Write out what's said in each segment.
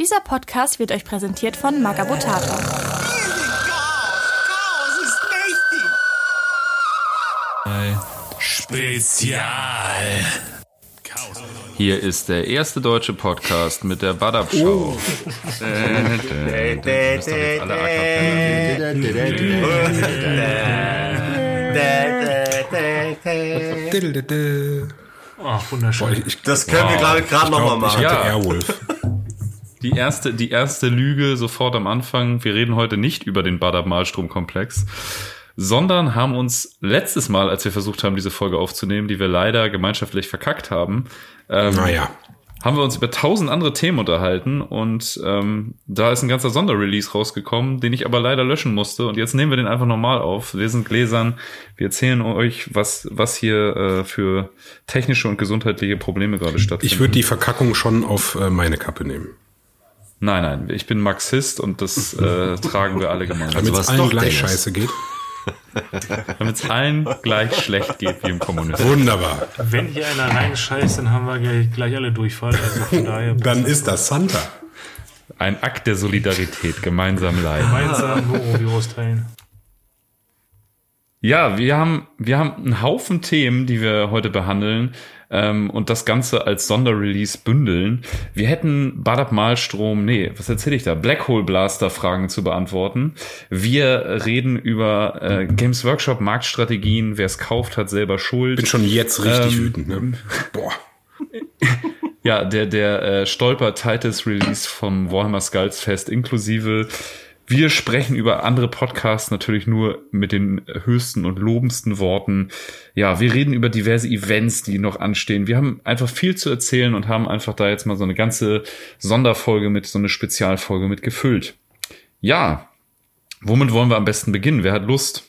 Dieser Podcast wird euch präsentiert von Magabotato. Spezial. Hier ist der erste deutsche Podcast mit der Badab Show. Ach, wunderschön. Boah, ich, ich, Das können wir gerade gerade nochmal ich machen. hatte Ja. Airwolf. Die erste, die erste Lüge sofort am Anfang. Wir reden heute nicht über den Badab-Malstrom-Komplex, sondern haben uns letztes Mal, als wir versucht haben, diese Folge aufzunehmen, die wir leider gemeinschaftlich verkackt haben, ähm, Naja. haben wir uns über tausend andere Themen unterhalten und ähm, da ist ein ganzer Sonderrelease rausgekommen, den ich aber leider löschen musste und jetzt nehmen wir den einfach nochmal auf. Wir sind Gläsern, wir erzählen euch, was, was hier äh, für technische und gesundheitliche Probleme gerade stattfinden. Ich würde die Verkackung schon auf äh, meine Kappe nehmen. Nein, nein, ich bin Marxist und das äh, tragen wir alle gemeinsam. Damit was es allen gleich scheiße geht. Damit es allen gleich schlecht geht wie im Kommunismus. Wunderbar. Wenn hier einer reinscheißt, dann haben wir gleich, gleich alle Durchfall. Also von daher Dann ist das Santa. Ein Akt der Solidarität, gemeinsam leiden. gemeinsam Norovirus teilen. Ja, wir haben, wir haben einen Haufen Themen, die wir heute behandeln ähm, und das Ganze als Sonderrelease bündeln. Wir hätten Badab Malstrom, nee, was erzähle ich da? Black Hole Blaster Fragen zu beantworten. Wir reden über äh, Games Workshop Marktstrategien. Wer es kauft, hat selber Schuld. Bin schon jetzt richtig Ähm, wütend. Ne? Boah. Ja, der, der äh, Stolper Titus Release vom Warhammer Skulls Fest inklusive. Wir sprechen über andere Podcasts natürlich nur mit den höchsten und lobendsten Worten. Ja, wir reden über diverse Events, die noch anstehen. Wir haben einfach viel zu erzählen und haben einfach da jetzt mal so eine ganze Sonderfolge mit, so eine Spezialfolge mit gefüllt. Ja, womit wollen wir am besten beginnen? Wer hat Lust?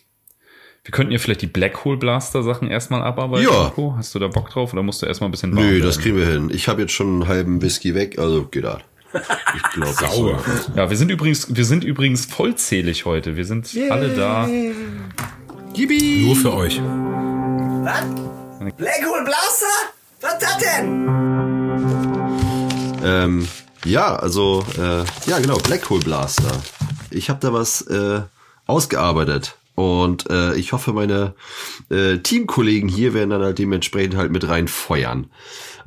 Wir könnten ja vielleicht die Black Hole Blaster Sachen erstmal abarbeiten. Ja. Hast du da Bock drauf oder musst du erstmal ein bisschen warm Nö, das kriegen wir hin. Ich habe jetzt schon einen halben Whisky weg, also geht das. Ich glaube. Sauber. Ja, wir sind übrigens, wir sind übrigens vollzählig heute. Wir sind alle da. Nur für euch. Black Hole Blaster? Was das denn? Ähm, ja, also, äh, ja genau, Black Hole Blaster. Ich habe da was äh, ausgearbeitet. Und äh, ich hoffe, meine äh, Teamkollegen hier werden dann halt dementsprechend halt mit reinfeuern.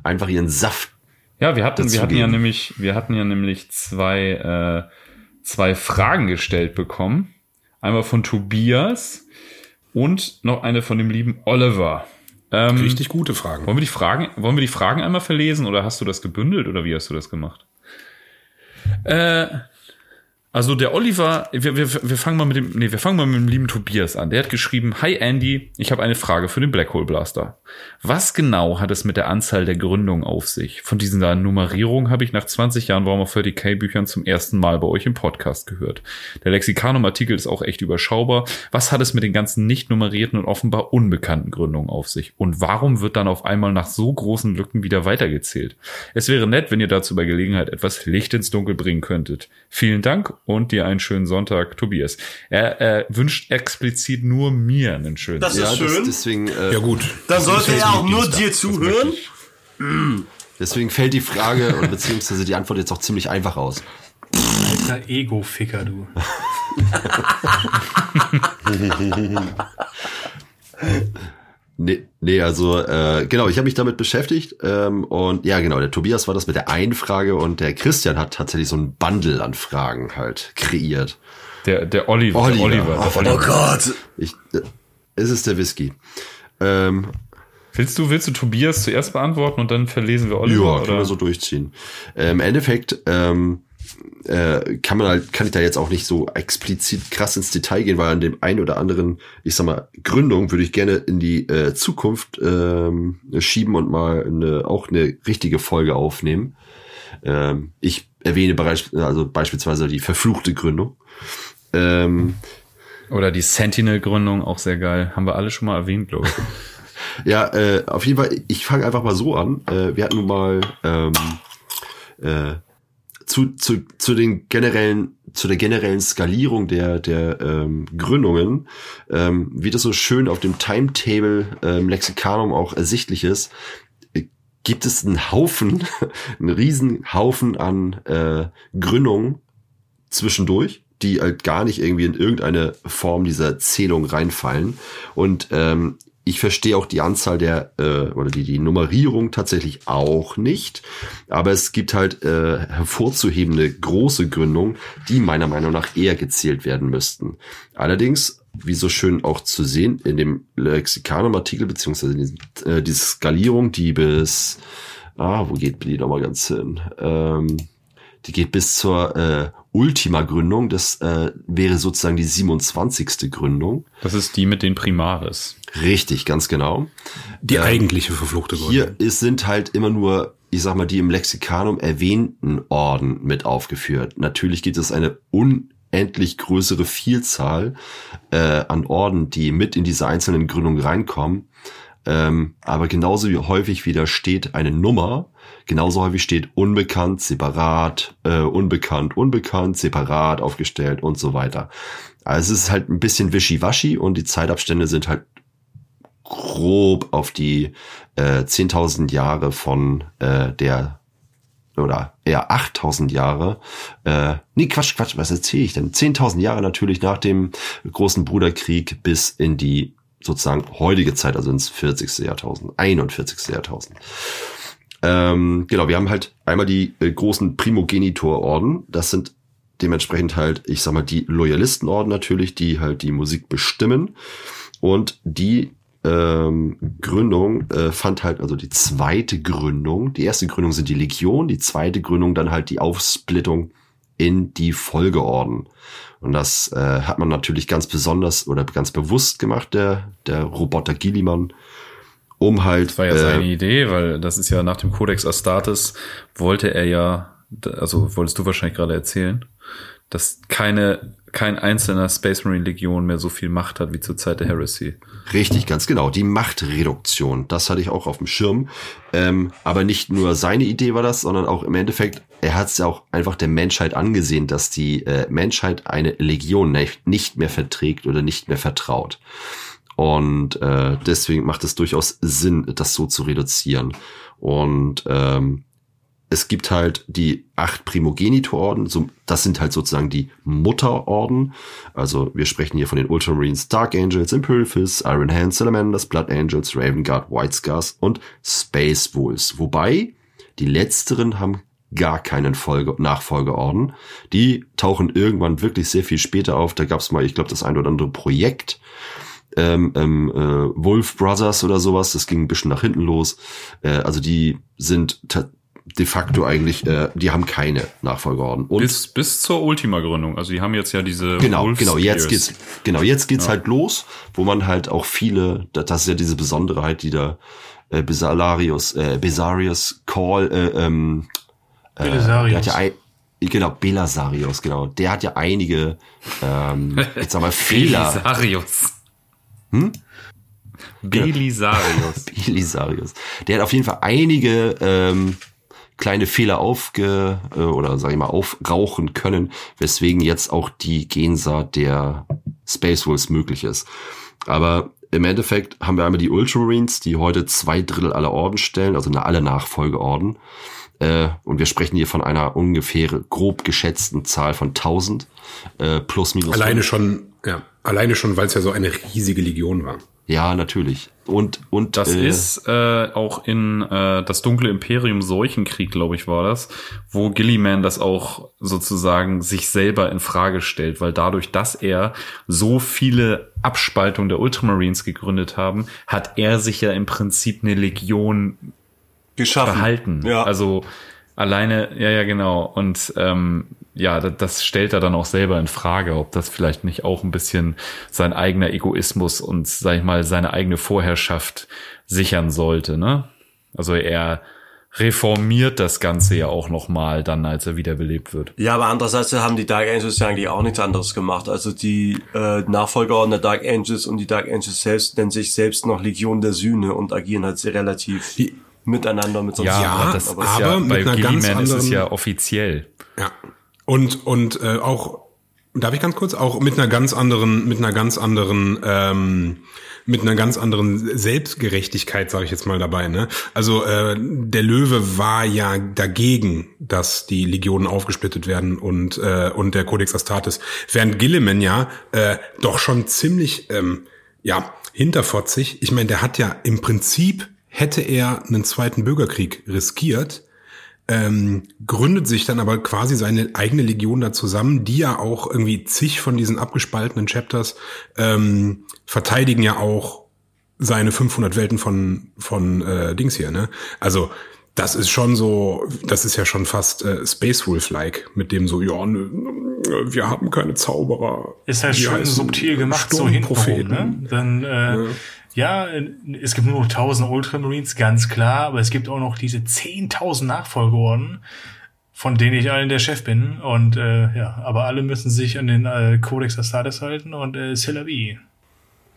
Einfach ihren Saft. Ja, wir hatten, wir hatten ja nämlich, wir hatten ja nämlich zwei, äh, zwei Fragen gestellt bekommen. Einmal von Tobias und noch eine von dem lieben Oliver. Ähm, Richtig gute Fragen. Wollen wir die Fragen, wollen wir die Fragen einmal verlesen oder hast du das gebündelt oder wie hast du das gemacht? Äh, also der Oliver, wir, wir, wir fangen mal mit dem, nee, wir fangen mal mit dem lieben Tobias an. Der hat geschrieben, Hi Andy, ich habe eine Frage für den Black Hole Blaster. Was genau hat es mit der Anzahl der Gründungen auf sich? Von dieser Nummerierung habe ich nach 20 Jahren Warhammer 40k Büchern zum ersten Mal bei euch im Podcast gehört. Der Lexikanum-Artikel ist auch echt überschaubar. Was hat es mit den ganzen nicht nummerierten und offenbar unbekannten Gründungen auf sich? Und warum wird dann auf einmal nach so großen Lücken wieder weitergezählt? Es wäre nett, wenn ihr dazu bei Gelegenheit etwas Licht ins Dunkel bringen könntet. Vielen Dank und dir einen schönen Sonntag, Tobias. Er, er wünscht explizit nur mir einen schönen Das Sonntag. ist das, schön. deswegen, äh, Ja gut. Dann sollte Das er auch nur Dienstag. dir zuhören. deswegen fällt die Frage und beziehungsweise die Antwort jetzt auch ziemlich einfach aus. Alter Ego-Ficker, du. Nee, nee also äh, genau, ich habe mich damit beschäftigt ähm, und ja genau, der Tobias war das mit der einen Frage und der Christian hat tatsächlich so ein Bundle an Fragen halt kreiert. Der, der Oliver. Oliver. Der Oliver, der Oh, Oliver. Oh Gott. Ich, äh, es ist der Whisky. Ähm, Willst du, willst du Tobias zuerst beantworten und dann verlesen wir Oliver? ja, können oder? wir so durchziehen. Äh, Im Endeffekt ähm, äh, kann man halt, kann ich da jetzt auch nicht so explizit krass ins Detail gehen, weil an dem einen oder anderen, ich sag mal, Gründung würde ich gerne in die äh, Zukunft ähm, schieben und mal eine, auch eine richtige Folge aufnehmen. Ähm, ich erwähne bereits, also beispielsweise die verfluchte Gründung. Ähm, Oder die Sentinel-Gründung, auch sehr geil. Haben wir alle schon mal erwähnt, glaube ich. Ja, äh, auf jeden Fall, ich fange einfach mal so an. Äh, wir hatten nun mal ähm, äh, zu, zu, zu den generellen, zu der generellen Skalierung der, der ähm, Gründungen, ähm, wie das so schön auf dem Timetable ähm, Lexikanum auch ersichtlich ist, äh, gibt es einen Haufen, einen riesen Haufen an äh, Gründungen zwischendurch, die halt gar nicht irgendwie in irgendeine Form dieser Zählung reinfallen. Und ähm, ich verstehe auch die Anzahl der äh, oder die, die Nummerierung tatsächlich auch nicht. Aber es gibt halt äh, hervorzuhebende große Gründungen, die meiner Meinung nach eher gezählt werden müssten. Allerdings, wie so schön auch zu sehen, in dem Lexikanum-Artikel, beziehungsweise in äh, diese Skalierung, die bis, ah, wo geht die nochmal ganz hin? Ähm, die geht bis zur äh, Ultima-Gründung. Das äh, wäre sozusagen die 27. Gründung. Das ist die mit den Primaris. Richtig, ganz genau. Die eigentliche verfluchte Gründung. Hier ist, sind halt immer nur, ich sag mal, die im Lexikanum erwähnten Orden mit aufgeführt. Natürlich gibt es eine unendlich größere Vielzahl äh, an Orden, die mit in diese einzelnen Gründungen reinkommen. Ähm, aber genauso wie häufig wieder steht eine Nummer, genauso häufig steht unbekannt, separat, äh, unbekannt, unbekannt, separat aufgestellt und so weiter. Also es ist halt ein bisschen wischiwaschi und die Zeitabstände sind halt grob auf die äh, 10.000 Jahre von äh, der oder eher 8000 Jahre. Äh, nee, Quatsch, Quatsch, was erzähle ich denn? 10.000 Jahre natürlich nach dem großen Bruderkrieg bis in die sozusagen heutige Zeit, also ins 40. Jahrtausend, 41. Jahrtausend. Ähm, genau, wir haben halt einmal die äh, großen Primogenitororden. Das sind dementsprechend halt, ich sag mal, die Loyalistenorden natürlich, die halt die Musik bestimmen. Und die ähm, Gründung äh, fand halt, also die zweite Gründung, die erste Gründung sind die Legion, die zweite Gründung dann halt die Aufsplittung in die Folgeorden. Und das äh, hat man natürlich ganz besonders oder ganz bewusst gemacht, der, der Roboter Gilliman, um halt. Das war ja äh, seine Idee, weil das ist ja nach dem Codex Astartes wollte er ja, also wolltest du wahrscheinlich gerade erzählen, dass keine, kein einzelner Space Marine Legion mehr so viel Macht hat wie zur Zeit der Heresy. Richtig, ganz genau. Die Machtreduktion, das hatte ich auch auf dem Schirm. Ähm, aber nicht nur seine Idee war das, sondern auch im Endeffekt, er hat es ja auch einfach der Menschheit angesehen, dass die äh, Menschheit eine Legion nicht, nicht mehr verträgt oder nicht mehr vertraut. Und äh, deswegen macht es durchaus Sinn, das so zu reduzieren. Und ähm, es gibt halt die acht Primogenitororden, so, das sind halt sozusagen die Mutterorden. Also wir sprechen hier von den Ultramarines, Dark Angels, Imperial Fist, Iron Hand, Salamanders, Blood Angels, Raven Guard, White Scars und Space Wolves. Wobei die letzteren haben gar keinen Folge Nachfolgeorden. Die tauchen irgendwann wirklich sehr viel später auf. Da gab es mal, ich glaube, das ein oder andere Projekt. Ähm, ähm, äh, Wolf Brothers oder sowas, das ging ein bisschen nach hinten los. Äh, also die sind de facto eigentlich, äh, die haben keine Nachfolgeorden. Und bis, bis zur Ultima-Gründung. Also die haben jetzt ja diese Genau, Wolf genau, jetzt geht's, genau, jetzt geht's halt los, wo man halt auch viele, das, ist ja diese Besonderheit, die da äh, Besalarius, äh, Besarius Call, äh, ähm, äh, Belisarius. der hat ja ein, genau, Belasarius, genau, der hat ja einige, ähm, jetzt sag mal, Fehler. Belisarius. Hm? Belisarius. Belisarius. Der hat auf jeden Fall einige ähm, kleine Fehler aufge äh, oder sag ich mal aufrauchen können, weswegen jetzt auch die Gensaat der Space Wolves möglich ist. Aber im Endeffekt haben wir einmal die Ultramarines, die heute zwei Drittel aller Orden stellen, also alle Nachfolgeorden. Äh, und wir sprechen hier von einer ungefähr grob geschätzten Zahl von 1000 äh, plus minus. Alleine schon, ja, alleine schon, weil es ja so eine riesige Legion war. Ja, natürlich. Und und Das äh, ist äh, auch in äh, das dunkle Imperium Seuchenkrieg, glaube ich, war das, wo Gilliman das auch sozusagen sich selber in Frage stellt, weil dadurch, dass er so viele Abspaltungen der Ultramarines gegründet haben, hat er sich ja im Prinzip eine Legion Geschaffen. behalten. Ja. Also alleine, ja, ja, genau. Und ähm, ja, das, das stellt er dann auch selber in Frage, ob das vielleicht nicht auch ein bisschen sein eigener Egoismus und, sag ich mal, seine eigene Vorherrschaft sichern sollte, ne? Also er reformiert das Ganze ja auch nochmal dann, als er wiederbelebt wird. Ja, aber andererseits haben die Dark Angels ja eigentlich auch nichts anderes gemacht. Also die äh, Nachfolger der Dark Angels und die Dark Angels selbst nennen sich selbst noch Legion der Sühne und agieren halt sehr relativ Die- miteinander mit so einem Ja, Ja, aber das aber ist aber ja, mit bei einer ganz Gilliman ist es anderen- ja offiziell. Ja. Und, und äh, auch, darf ich ganz kurz, auch mit einer ganz anderen, mit einer ganz anderen, ähm, mit einer ganz anderen Selbstgerechtigkeit, sage ich jetzt mal dabei. Ne? Also äh, der Löwe war ja dagegen, dass die Legionen aufgesplittet werden und äh, und der Codex Astartes, während Gilliman ja äh, doch schon ziemlich ähm, ja hinterfotzig. Ich meine, der hat ja im Prinzip hätte er einen zweiten Bürgerkrieg riskiert, ähm, gründet sich dann aber quasi seine eigene Legion da zusammen, die ja auch irgendwie zig von diesen abgespaltenen Chapters ähm, verteidigen ja auch seine 500 Welten von von äh, Dings hier, ne? Also das ist schon so, das ist ja schon fast äh, Space Wolf-like, mit dem so, ja, ne, wir haben keine Zauberer. Ist halt schön subtil gemacht, so hintenrum, ne? Dann, äh, ja. Es gibt nur noch 1000 Ultramarines, ganz klar, aber es gibt auch noch diese 10.000 Nachfolgeorden, von denen ich allen der Chef bin. Und äh, ja, aber alle müssen sich an den äh, Codex Astartes halten und äh.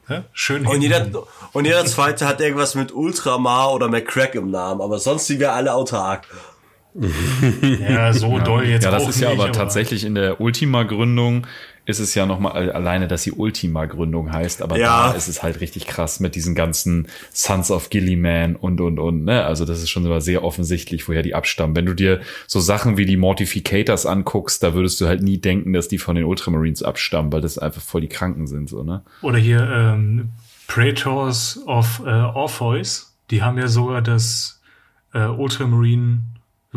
Ja? Schön Und jeder, und jeder zweite hat irgendwas mit Ultramar oder McCrack im Namen, aber sonst sind wir alle autark. Ja, so doll jetzt ja, das auch ist ja nicht, aber tatsächlich in der Ultima-Gründung ist es ja nochmal alleine, dass sie Ultima-Gründung heißt, aber Ja. da ist es halt richtig krass mit diesen ganzen Sons of Gilliman und, und, und, ne? Also das ist schon immer sehr offensichtlich, woher die abstammen. Wenn du dir so Sachen wie die Mortificators anguckst, da würdest du halt nie denken, dass die von den Ultramarines abstammen, weil das einfach voll die Kranken sind, so, ne? Oder hier ähm, Praetors of äh, Orpheus, die haben ja sogar das äh,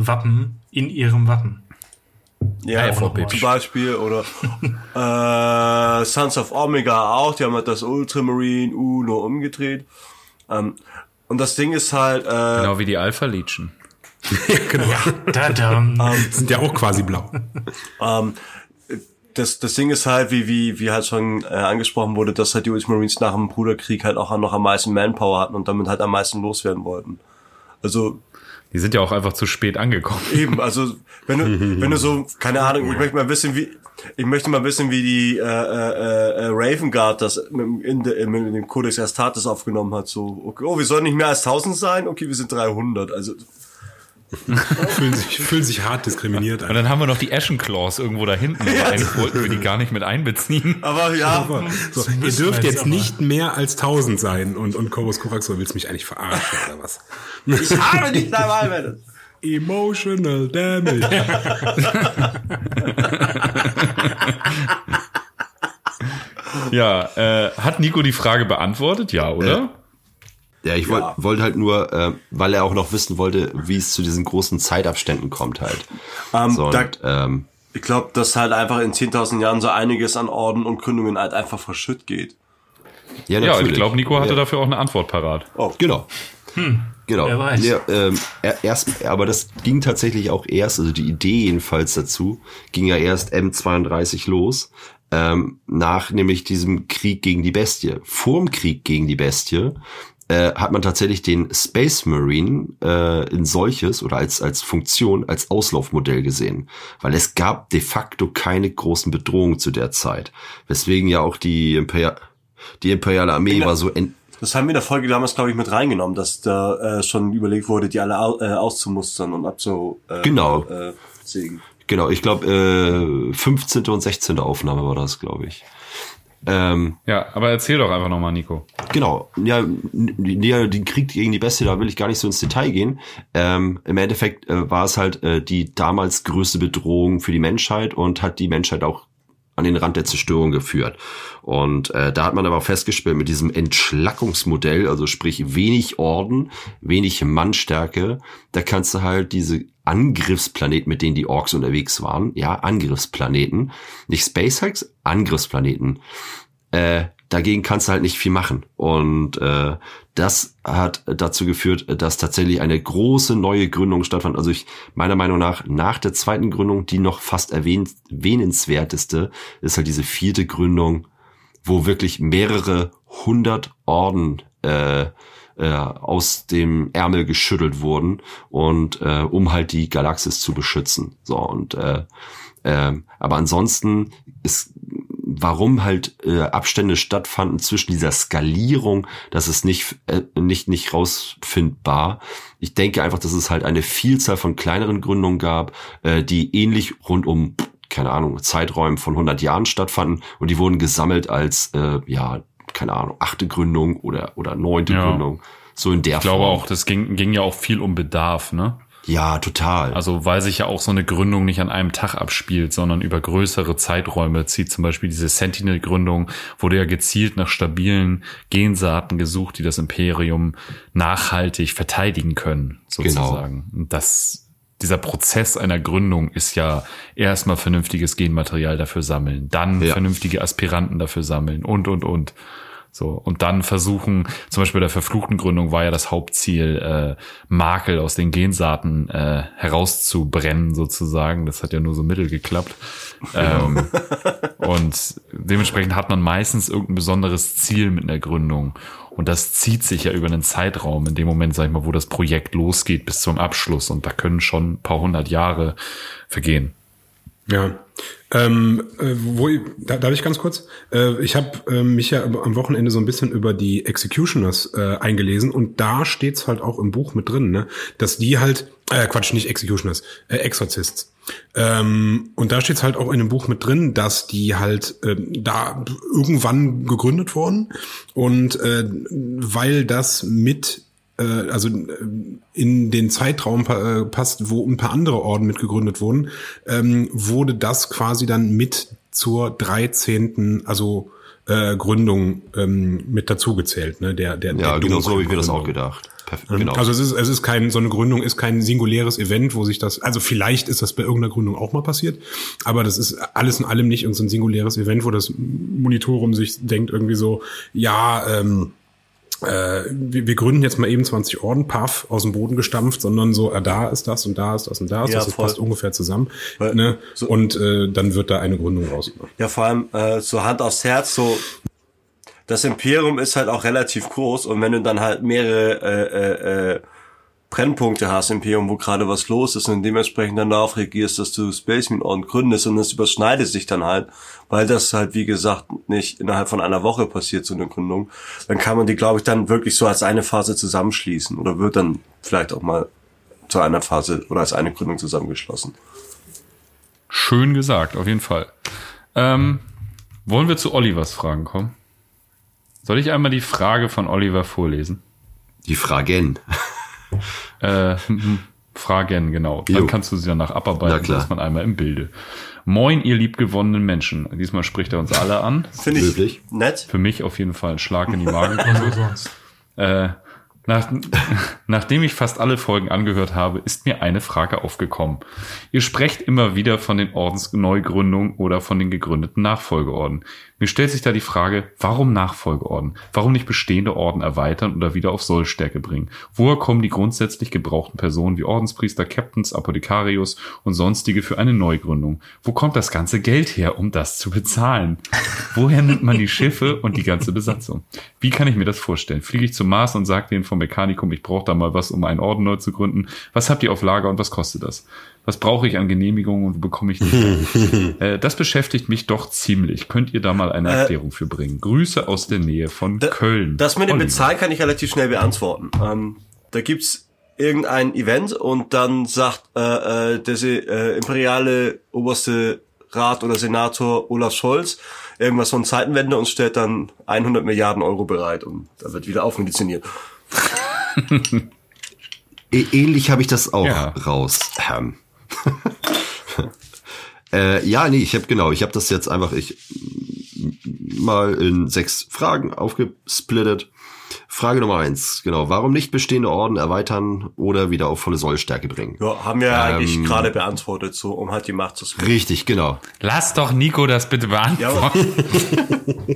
Ultramarine-Wappen in ihrem Wappen. Ja, Ja, zum. Beispiel, oder äh, Sons of Omega auch, die haben halt das Ultramarine U nur umgedreht. Ähm, und das Ding ist halt, äh, Genau wie die Alpha Legion. Da, da, Sind ja auch quasi blau. ähm, das, das Ding ist halt, wie, wie, wie halt schon äh, angesprochen wurde, dass halt die Ultramarines nach dem Bruderkrieg halt auch noch am meisten Manpower hatten und damit halt am meisten loswerden wollten. Also Die sind ja auch einfach zu spät angekommen. Eben, also wenn du, wenn du so, keine Ahnung, ich möchte mal wissen, wie, ich möchte mal wissen, wie die äh, äh, äh, Raven Guard das mit, in, de, in dem Codex Astartes aufgenommen hat. So, okay, oh, wir sollen nicht mehr als 1000 sein, okay, wir sind 300. Also fühlen, sich, fühlen sich hart diskriminiert Und an. dann haben wir noch die Ashen Claws irgendwo da hinten, aber eigentlich wollten wir die gar nicht mit einbeziehen. Aber ja, So, ihr dürft jetzt aber- nicht mehr als 1000 sein und, und Korus Koraxor willst mich eigentlich verarschen oder was? ich habe nicht dabei, Mann. Emotional damage. Ja, äh, hat Nico die Frage beantwortet? Ja, oder? Ja, ich wollt, wollte halt nur, äh, weil er auch noch wissen wollte, wie es zu diesen großen Zeitabständen kommt halt. Ähm, so, da, und, ähm, ich glaube, dass halt einfach in 10.000 Jahren so einiges an Orden und Gründungen halt einfach verschütt geht. Ja, ja, und ich glaube, Nico hatte ja. dafür auch eine Antwort parat. Oh, Genau. Genau. wer weiß. Ja, ähm, er- erst, aber das ging tatsächlich auch erst, also die Idee jedenfalls dazu, ging ja erst M32 los, ähm, nach nämlich diesem Krieg gegen die Bestie. Vorm Krieg gegen die Bestie äh, hat man tatsächlich den Space Marine äh, in solches oder als, als Funktion, als Auslaufmodell gesehen. Weil es gab de facto keine großen Bedrohungen zu der Zeit. Weswegen ja auch die, Imperia die imperiale Armee Genau. war so ent Das haben wir in der Folge damals, glaube ich, mit reingenommen, dass da äh, schon überlegt wurde, die alle au äh, auszumustern und abzu äh, Genau. äh, sägen. Genau, ich glaube, äh, 15. und 16. Aufnahme war das, glaube ich. Ähm, Ja, aber erzähl doch einfach nochmal, Nico. genau, ja, ja, den Krieg gegen die Bestie, da will ich gar nicht so ins Detail gehen. Ähm, Im Endeffekt äh, war es halt äh, die damals größte Bedrohung für die Menschheit und hat die Menschheit auch an den Rand der Zerstörung geführt. Und äh, da hat man aber auch festgestellt mit diesem Entschlackungsmodell, also sprich wenig Orden, wenig Mannstärke, da kannst du halt diese Angriffsplaneten, mit denen die Orks unterwegs waren, ja, Angriffsplaneten, nicht SpaceX, Angriffsplaneten, äh, dagegen kannst du halt nicht viel machen. Und äh, das hat dazu geführt, dass tatsächlich eine große neue Gründung stattfand. Also ich meiner Meinung nach nach der zweiten Gründung, die noch fast erwähnenswerteste, ist halt diese vierte Gründung, wo wirklich mehrere hundert Orden äh, äh, aus dem Ärmel geschüttelt wurden und äh, um halt die Galaxis zu beschützen. So und äh, äh, aber ansonsten ist warum halt äh, Abstände stattfanden zwischen dieser Skalierung, das ist nicht äh, nicht nicht rausfindbar. Ich denke einfach, dass es halt eine Vielzahl von kleineren Gründungen gab, äh, die ähnlich rund um keine Ahnung Zeiträumen von 100 Jahren stattfanden und die wurden gesammelt als äh, ja keine Ahnung, achte Gründung oder, oder neunte Ja. Gründung. So in der Ich glaube Form. auch, das ging, ging ja auch viel um Bedarf, ne? Ja, total. Also weil sich ja auch so eine Gründung nicht an einem Tag abspielt, sondern über größere Zeiträume zieht zum Beispiel diese Sentinel-Gründung, wurde ja gezielt nach stabilen Gensaaten gesucht, die das Imperium nachhaltig verteidigen können, sozusagen. Und das, dieser Prozess einer Gründung ist ja erstmal vernünftiges Genmaterial dafür sammeln, dann Ja. vernünftige Aspiranten dafür sammeln und, und, und. So, und dann versuchen, zum Beispiel bei der verfluchten Gründung war ja das Hauptziel, äh, Makel aus den Gensaaten äh, herauszubrennen, sozusagen. Das hat ja nur so mittel geklappt. Ähm, und dementsprechend hat man meistens irgendein besonderes Ziel mit einer Gründung. Und das zieht sich ja über einen Zeitraum, in dem Moment, sag ich mal, wo das Projekt losgeht bis zum Abschluss. Und da können schon ein paar hundert Jahre vergehen. Ja. Ähm, äh, wo, da, darf ich ganz kurz? Äh, ich habe äh, mich ja am Wochenende so ein bisschen über die Executioners äh, eingelesen und da steht's halt auch im Buch mit drin, ne, dass die halt, äh, Quatsch, nicht Executioners, äh, Exorcists. Ähm, und da steht's halt auch in dem Buch mit drin, dass die halt äh, da irgendwann gegründet wurden und äh, weil das mit äh, also äh, in den Zeitraum äh, passt, wo ein paar andere Orden mit gegründet wurden, ähm, wurde das quasi dann mit zur 13., also äh, Gründung ähm, mit dazugezählt, ne? Der, der, ja, der genau so habe ich mir das auch gedacht. Perf genau. Also es ist, es ist kein, so eine Gründung ist kein singuläres Event, wo sich das, also vielleicht ist das bei irgendeiner Gründung auch mal passiert, aber das ist alles in allem nicht irgendein singuläres Event, wo das Monitorum sich denkt irgendwie so, ja, ähm, äh, wir, wir gründen jetzt mal eben 20 Orden, paff, aus dem Boden gestampft, sondern so, äh, da ist das und da ist das und da ist Ja, das, das voll. passt ungefähr zusammen. Weil- ne? so- und äh, dann wird da eine Gründung raus. Ja, vor allem äh, so Hand aufs Herz, so das Imperium ist halt auch relativ groß und wenn du dann halt mehrere äh, äh, äh, Brennpunkte hast, Imperium, wo gerade was los ist und dementsprechend dann darauf reagierst, dass du Space Marine Orden gründest und das überschneidet sich dann halt, weil das halt, wie gesagt, nicht innerhalb von einer Woche passiert, so eine Gründung, dann kann man die, glaube ich, dann wirklich so als eine Phase zusammenschließen oder wird dann vielleicht auch mal zu einer Phase oder als eine Gründung zusammengeschlossen. Schön gesagt, auf jeden Fall. Ähm, wollen wir zu Olivers Fragen kommen? Soll ich einmal die Frage von Oliver vorlesen? Die Fragen. Äh, Fragen, genau. Dann Jo. kannst du sie danach Na abarbeiten, klar. dass man einmal im Bilde. Moin, ihr liebgewonnenen Menschen. Diesmal spricht er uns alle an. Finde ich Löblich. nett. Für mich auf jeden Fall ein Schlag in die Magengrube. äh, nach, nachdem ich fast alle Folgen angehört habe, ist mir eine Frage aufgekommen. Ihr sprecht immer wieder von den Ordensneugründungen oder von den gegründeten Nachfolgeorden. Mir stellt sich da die Frage, warum Nachfolgeorden? Warum nicht bestehende Orden erweitern oder wieder auf Sollstärke bringen? Woher kommen die grundsätzlich gebrauchten Personen wie Ordenspriester, Captains, Apothekarius und sonstige für eine Neugründung? Wo kommt das ganze Geld her, um das zu bezahlen? Woher nimmt man die Schiffe und die ganze Besatzung? Wie kann ich mir das vorstellen? Fliege ich zum Mars und sage denen vom Mechanikum, ich brauche da mal was, um einen Orden neu zu gründen. Was habt ihr auf Lager und was kostet das? Was brauche ich an Genehmigungen und wo bekomme ich die? äh, das beschäftigt mich doch ziemlich. Könnt ihr da mal eine Äh, Erklärung für bringen? Grüße aus der Nähe von Da- Köln. Das mit dem Oliver. Bezahlen kann ich relativ schnell beantworten. Ähm, da gibt's irgendein Event und dann sagt äh, äh, der äh, imperiale oberste Rat oder Senator Olaf Scholz irgendwas von Zeitenwende und stellt dann 100 Milliarden Euro bereit und da wird wieder aufmediziniert. Ä- Ähnlich habe ich das auch Ja. raus. Ähm. äh, ja, nee, ich habe genau, ich habe das jetzt einfach ich mal in sechs Fragen aufgesplittet. Frage Nummer eins, genau. Warum nicht bestehende Orden erweitern oder wieder auf volle Sollstärke bringen? Ja, haben wir ja Ähm, eigentlich gerade beantwortet, so um halt die Macht zu splitten. Richtig, genau. Lass doch Nico das bitte beantworten. Ja,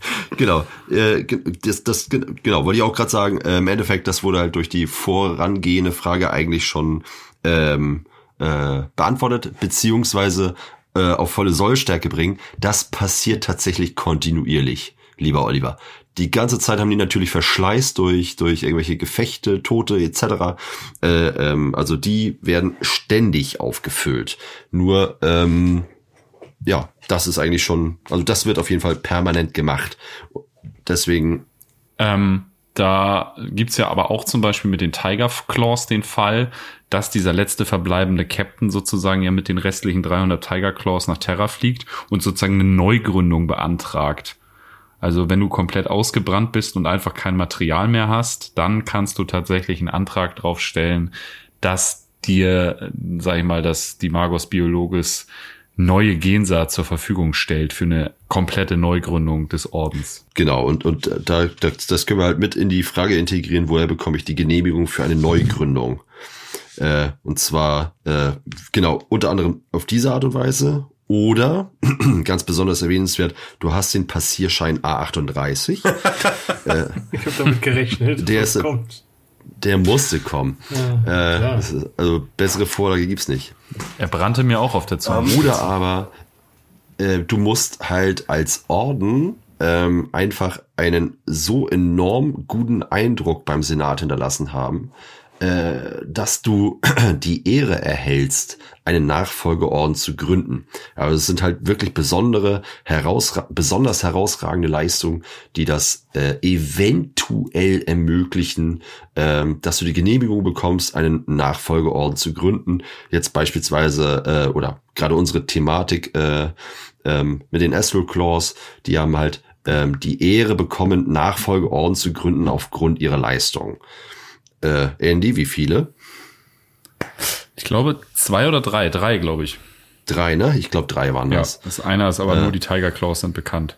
Genau, äh, das, das, ge- genau, wollte ich auch gerade sagen, äh, im Endeffekt, das wurde halt durch die vorangehende Frage eigentlich schon ähm, äh, beantwortet, beziehungsweise äh, auf volle Sollstärke bringen. Das passiert tatsächlich kontinuierlich, lieber Oliver. Die ganze Zeit haben die natürlich Verschleiß durch, durch irgendwelche Gefechte, Tote etc. Äh, ähm, also die werden ständig aufgefüllt. Nur ähm, ja, das ist eigentlich schon, also das wird auf jeden Fall permanent gemacht. Deswegen, Ähm, da gibt's ja aber auch zum Beispiel mit den Tiger Claws den Fall, dass dieser letzte verbleibende Captain sozusagen ja mit den restlichen 300 Tiger Claws nach Terra fliegt und sozusagen eine Neugründung beantragt. Also wenn du komplett ausgebrannt bist und einfach kein Material mehr hast, dann kannst du tatsächlich einen Antrag drauf stellen, dass dir, sag ich mal, dass die Magos Biologis neue Gensaat zur Verfügung stellt für eine komplette Neugründung des Ordens. Genau, und, und da, das, das können wir halt mit in die Frage integrieren, woher bekomme ich die Genehmigung für eine Neugründung? Äh, und zwar, äh, genau, unter anderem auf diese Art und Weise. Oder, ganz besonders erwähnenswert, du hast den Passierschein A38. Ich habe damit gerechnet. Der ist- kommt. Der musste kommen. äh, das ist, also bessere Vorlage gibt's nicht. Er brannte mir auch auf der Zunge. Oder aber äh, du musst halt als Orden ähm, einfach einen so enorm guten Eindruck beim Senat hinterlassen haben, äh, dass du die Ehre erhältst, einen Nachfolgeorden zu gründen. Aber es sind halt wirklich besondere, herausra besonders herausragende Leistungen, die das äh, eventuell ermöglichen, ähm, dass du die Genehmigung bekommst, einen Nachfolgeorden zu gründen. Jetzt beispielsweise, äh, oder gerade unsere Thematik äh, ähm, mit den Astral Claws, die haben halt ähm, die Ehre bekommen, Nachfolgeorden zu gründen aufgrund ihrer Leistung. Äh, Andy, wie viele? Ich glaube zwei oder drei, drei glaube ich. Drei, ne? Ich glaube, drei waren Ja, das. das einer ist aber nur die Tiger Claws sind bekannt.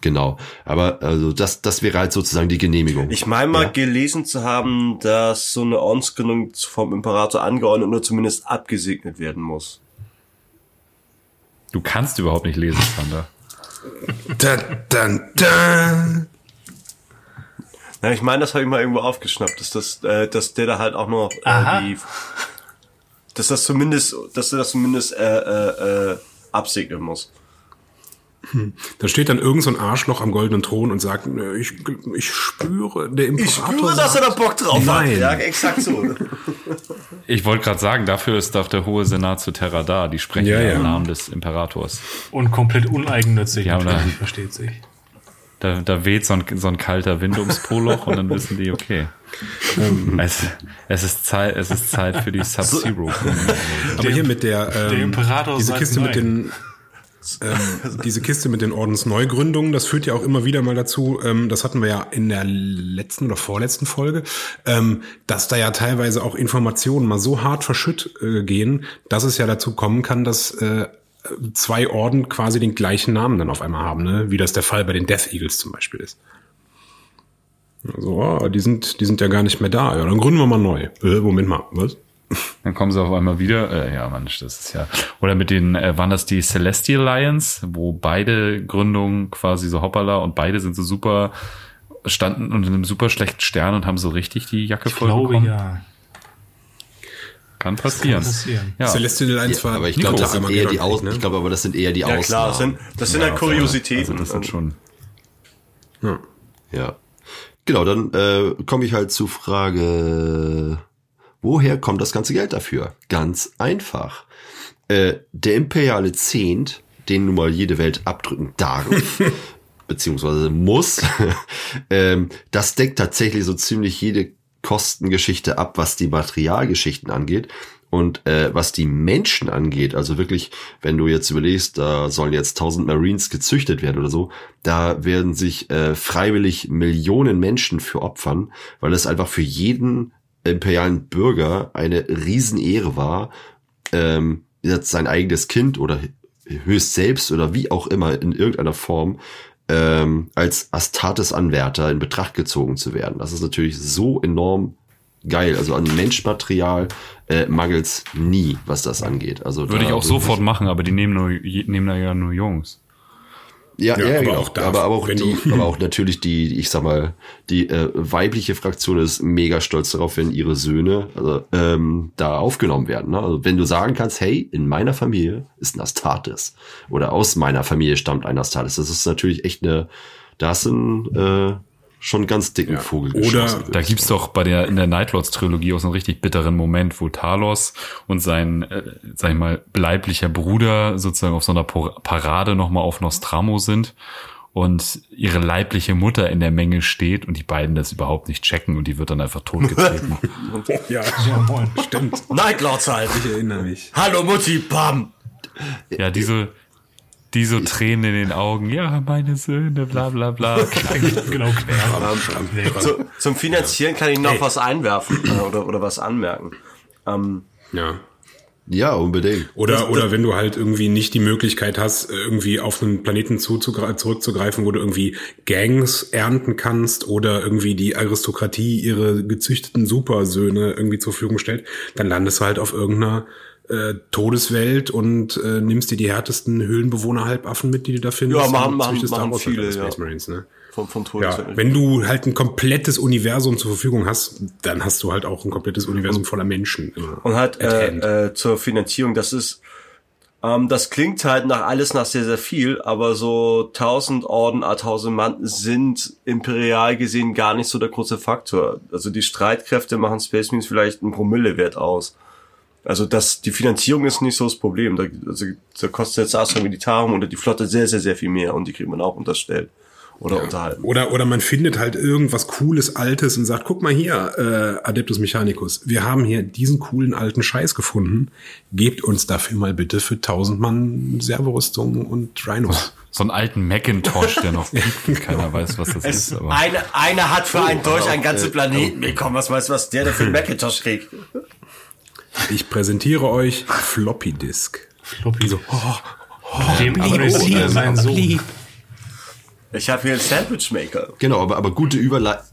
Genau. Aber also das, das wäre halt sozusagen die Genehmigung. Ich meine mal gelesen zu haben, dass so eine Ordensgründung vom Imperator angeordnet oder zumindest abgesegnet werden muss. Du kannst überhaupt nicht lesen, Sander. Da, da, da. Na, ich meine, das habe ich mal irgendwo aufgeschnappt, dass das, äh, dass der da halt auch noch äh, die, dass das zumindest, dass er das zumindest äh, äh, äh, absegnen muss. Da steht dann irgend so ein Arschloch am goldenen Thron und sagt, "Nö, ich, ich spüre, der Imperator sagt, Bock drauf Nein. Ja, exakt so. Ich wollte gerade sagen, dafür ist doch der hohe Senat zu Terra da. Die sprechen Ja, ja, im Namen des Imperators. Und komplett uneigennützig. Ja, oder? natürlich, versteht sich. Da, da weht so ein, so ein kalter Wind ums Poloch und dann wissen die, okay. es, es, ist Zeit, es ist Zeit für die Sub-Zero. Aber hier mit der, ähm, der Imperator diese Kiste mit nein. den ähm, diese Kiste mit den Ordensneugründungen, das führt ja auch immer wieder mal dazu, ähm, das hatten wir ja in der letzten oder vorletzten Folge, ähm, dass da ja teilweise auch Informationen mal so hart verschütt äh, gehen, dass es ja dazu kommen kann, dass äh, zwei Orden quasi den gleichen Namen dann auf einmal haben, ne? wie das der Fall bei den Death Eagles zum Beispiel ist. Also, ah, die sind, die sind ja gar nicht mehr da. Ja, dann gründen wir mal neu. Äh, Moment mal, was? Dann kommen sie auf einmal wieder. Äh, ja, Mensch, das ist ja. Oder mit den, äh, waren das die Celestial Lions, wo beide Gründungen quasi so hoppala und beide sind so super, standen unter einem super schlechten Stern und haben so richtig die Jacke voll Glaube bekommen. ja. Kann passieren. passieren. Ja. Celestial Lines war aber ich glaube, das sind eher die Aus Krieg, ich glaube aber, das sind eher die Ja klar, das Ausnahmen. sind, das sind halt Kuriositäten. Also das sind schon. Ja. Genau, dann äh, komme ich halt zur Frage, woher kommt das ganze Geld dafür? Ganz einfach. Äh, der imperiale Zehnt, den nun mal jede Welt abdrücken darf, beziehungsweise muss, ähm, das deckt tatsächlich so ziemlich jede Kostengeschichte ab, was die Materialgeschichten angeht. Und äh, was die Menschen angeht, also wirklich, wenn du jetzt überlegst, da sollen jetzt 1000 Marines gezüchtet werden oder so, da werden sich äh, freiwillig Millionen Menschen für opfern, weil es einfach für jeden imperialen Bürger eine Riesenehre war, ähm, jetzt sein eigenes Kind oder höchst selbst oder wie auch immer in irgendeiner Form ähm, als Astartes-Anwärter in Betracht gezogen zu werden. Das ist natürlich so enorm geil. Also an Menschmaterial äh, mangelt's nie, was das angeht. Also Würde da ich auch sofort machen, aber die nehmen, nur, nehmen da ja nur Jungs. Ja, ja, Ja, aber genau. auch da, aber, aber auch die, aber auch natürlich die, ich sag mal, die äh, weibliche Fraktion ist mega stolz darauf, wenn ihre Söhne also, ähm, da aufgenommen werden. Ne? Also wenn du sagen kannst, hey, in meiner Familie ist ein Astartes oder aus meiner Familie stammt ein Astartes, das ist natürlich echt eine, da hast du einen, äh, schon ganz dicken Ja. Vogel Oder- geschossen, würde Da gibt's doch bei der in der Nightlords Trilogie auch so einen richtig bitteren Moment, wo Talos und sein, äh, sag ich mal, bleiblicher Bruder sozusagen auf so einer Parade nochmal auf Nostramo sind und ihre leibliche Mutter in der Menge steht und die beiden das überhaupt nicht checken und die wird dann einfach totgetreten. Ja, Ja, moin. stimmt. Nightlords halt. Ich erinnere mich. Hallo Mutti, bam. ja, diese, die so Tränen in den Augen, ja, meine Söhne, bla bla bla. genau, quer. Zu, zum Finanzieren kann ich noch was einwerfen äh, oder, oder was anmerken. Ähm, Ja. Ja, unbedingt. Oder, oder wenn du halt irgendwie nicht die Möglichkeit hast, irgendwie auf einen Planeten zuzugre- zurückzugreifen, wo du irgendwie Gangs ernten kannst oder irgendwie die Aristokratie ihre gezüchteten Supersöhne irgendwie zur Verfügung stellt, dann landest du halt auf irgendeiner äh, Todeswelt und äh, nimmst dir die härtesten Höhlenbewohner-Halbaffen mit, die du da findest. Ja, machen- und machen- machen viele, Space ja. Marines, ne? vom, vom Ja, wenn du halt ein komplettes Universum zur Verfügung hast, dann hast du halt auch ein komplettes Universum voller Menschen. immer Und halt äh, äh, zur Finanzierung, das ist, ähm, das klingt halt nach alles nach sehr, sehr viel, aber so 1000 Orden, 1000 Mann sind imperial gesehen gar nicht so der große Faktor. Also die Streitkräfte machen Space Marines vielleicht einen Promillewert aus. Also das, die Finanzierung ist nicht so das Problem. Da, also, da kostet jetzt Astra Militarum oder die Flotte sehr, sehr, sehr viel mehr und die kriegt man auch unterstellt oder unterhalten. Oder, oder man findet halt irgendwas Cooles, Altes und sagt, guck mal hier, äh, Adeptus Mechanicus, wir haben hier diesen coolen alten Scheiß gefunden. Gebt uns dafür mal bitte für 1000 Mann Servorüstungen und Rhinos. So einen alten Macintosh, der noch gibt. Keiner weiß, was das ist. Aber Eine, einer hat für einen Dolch einen ganzen äh, Planeten bekommen. Was weißt du, was der da für einen Macintosh kriegt? Ich präsentiere euch Floppy Disk. Floppy. So, oh, dem amüsiert sein Sohn. Ich habe hier einen Sandwichmaker. Genau, aber, aber gute Überleitung.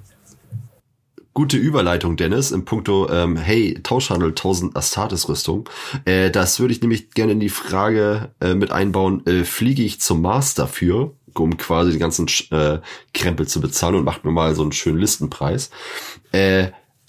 Gute Überleitung, Dennis, im Punkto, ähm, hey, Tauschhandel 1000 Astartes-Rüstung. Äh, das würde ich nämlich gerne in die Frage äh, mit einbauen, äh, fliege ich zum Mars dafür, um quasi den ganzen äh, Krempel zu bezahlen und macht mir mal so einen schönen Listenpreis. Äh,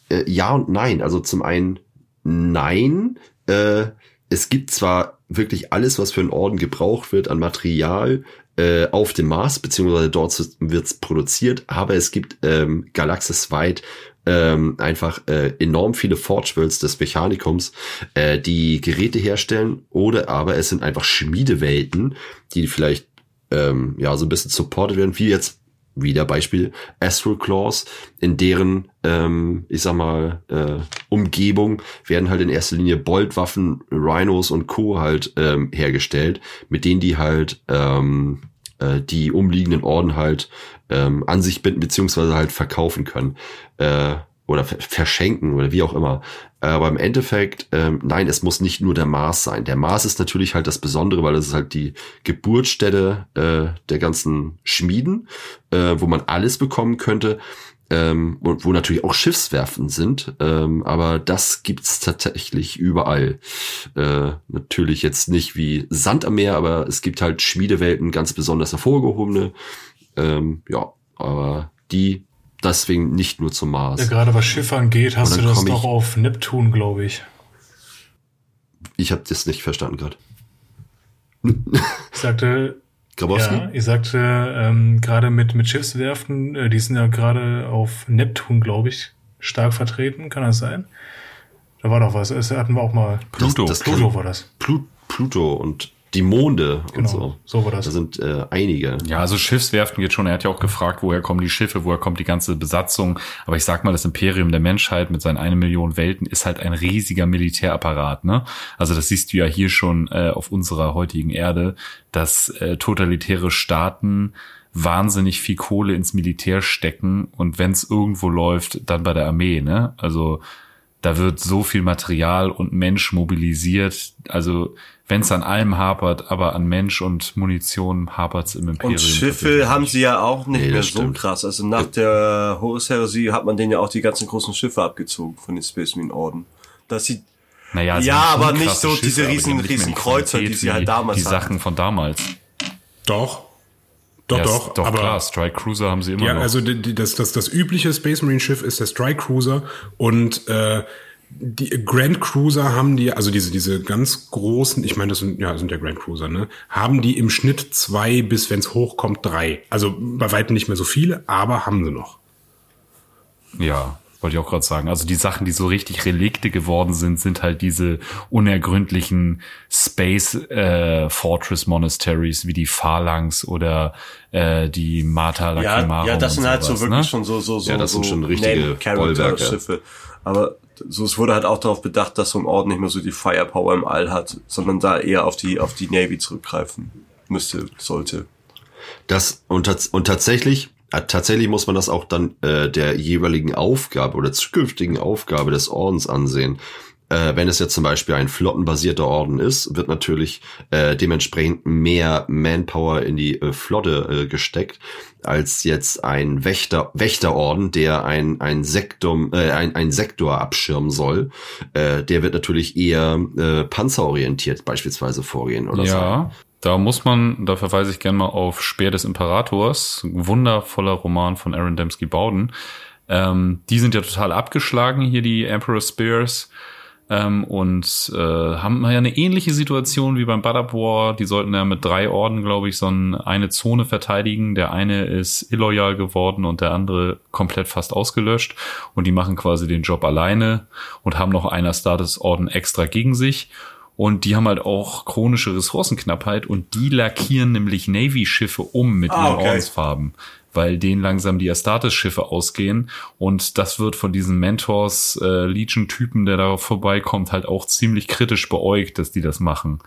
äh, ja und nein. Also zum einen nein. Äh, es gibt zwar wirklich alles, was für einen Orden gebraucht wird an Material äh, auf dem Mars, beziehungsweise dort wird's produziert, aber es gibt ähm, galaxisweit ähm, einfach äh, enorm viele Forge Worlds des Mechanikums, äh, die Geräte herstellen oder aber es sind einfach Schmiedewelten, die vielleicht ähm, ja so ein bisschen supported werden, wie jetzt wieder Beispiel Astral Claws, in deren, ähm, ich sag mal, äh, Umgebung werden halt in erster Linie Boltwaffen, Rhinos und Co. halt ähm, hergestellt, mit denen die halt ähm, äh, die umliegenden Orden halt ähm, an sich binden beziehungsweise halt verkaufen können äh, oder ver verschenken oder wie auch immer. Aber im Endeffekt, ähm, nein, es muss nicht nur der Mars sein. Der Mars ist natürlich halt das Besondere, weil es ist halt die Geburtsstätte äh, der ganzen Schmieden, äh, wo man alles bekommen könnte. Ähm, und wo natürlich auch Schiffswerften sind, ähm, aber das gibt's tatsächlich überall. Äh, natürlich jetzt nicht wie Sand am Meer, aber es gibt halt Schmiedewelten, ganz besonders hervorgehobene. Ähm, ja, aber die deswegen nicht nur zum Mars. Ja, gerade was Schiffern geht, hast du das doch auf Neptun, glaube ich. Ich habe das nicht verstanden gerade. Ich sagte, Grabowski? ja, ich sagte, ähm, gerade mit, mit Schiffswerften, äh, die sind ja gerade auf Neptun, glaube ich, stark vertreten. Kann das sein? Da war doch was. Das hatten wir auch mal. Pluto. Das, das Pluto war das. Plu Pluto und die Monde und Genau, so. so war das. Da sind äh, einige. Ja, also Schiffswerften geht schon. Er hat ja auch gefragt, woher kommen die Schiffe, woher kommt die ganze Besatzung. Aber ich sag mal, das Imperium der Menschheit mit seinen eine Million Welten ist halt ein riesiger Militärapparat. Ne? Also das siehst du ja hier schon äh, auf unserer heutigen Erde, dass äh, totalitäre Staaten wahnsinnig viel Kohle ins Militär stecken und wenn es irgendwo läuft, dann bei der Armee. Ne? Also da wird so viel Material und Mensch mobilisiert. Also wenn es an allem hapert, aber an Mensch und Munition hapert es im Imperium. Und Schiffe haben sie ja auch nicht Nee, mehr so stimmt. krass. Also nach der Horus-Heresie hat man denen ja auch die ganzen großen Schiffe abgezogen von den Space Marine Orden. Dass sie Naja, sie Ja, aber nicht so diese aber die riesen- riesen die Kreuzer, die sie halt damals Die hatten. Sachen von damals. Doch. Doch, ja, doch. doch aber klar, Strike Cruiser haben sie immer Ja, noch. also die, die, das, das, das übliche Space Marine Schiff ist der Strike Cruiser und äh, die Grand Cruiser haben die, also diese, diese ganz großen, ich meine, das sind, ja, sind ja Grand Cruiser, ne, haben die im Schnitt zwei bis, wenn es hochkommt, drei. Also bei weitem nicht mehr so viele, aber haben sie noch. Ja, wollte ich auch gerade sagen. Also die Sachen, die so richtig Relikte geworden sind, sind halt diese unergründlichen Space äh, Fortress Monasteries wie die Phalanx oder äh, die Mata ja, Lacrimarum ja, das sind halt so sowas, wirklich ne? schon so so so Ja, das sind so schon richtige Bollwerke. Aber so es wurde halt auch darauf bedacht, dass so ein Ort nicht mehr so die Firepower im All hat, sondern da eher auf die auf die Navy zurückgreifen. müsste, sollte. Das und, und tatsächlich, äh, tatsächlich muss man das auch dann äh, der jeweiligen Aufgabe oder zukünftigen Aufgabe des Ordens ansehen. Äh, wenn es jetzt zum Beispiel ein flottenbasierter Orden ist, wird natürlich äh, dementsprechend mehr Manpower in die äh, Flotte äh, gesteckt, als jetzt ein Wächter, Wächterorden, der ein, ein Sektum, äh, ein, ein Sektor abschirmen soll. Äh, der wird natürlich eher äh, panzerorientiert beispielsweise vorgehen oder so. Ja, da muss man, da verweise ich gerne mal auf Speer des Imperators, wundervoller Roman von Aaron Dembski Bowden. Ähm, die sind ja total abgeschlagen hier, die Emperor Spears. Ähm, und äh, haben ja eine ähnliche Situation wie beim Badab War. Die sollten ja mit drei Orden, glaube ich, so ein- eine Zone verteidigen. Der eine ist illoyal geworden und der andere komplett fast ausgelöscht. Und die machen quasi den Job alleine und haben noch einer Statusorden extra gegen sich. Und die haben halt auch chronische Ressourcenknappheit und die lackieren nämlich Navy-Schiffe um mit Ah, ihren okay. Ordensfarben, weil denen langsam die Astartes-Schiffe ausgehen. Und das wird von diesen Mentors, äh, Legion-Typen, der da vorbeikommt, halt auch ziemlich kritisch beäugt, dass die das machen.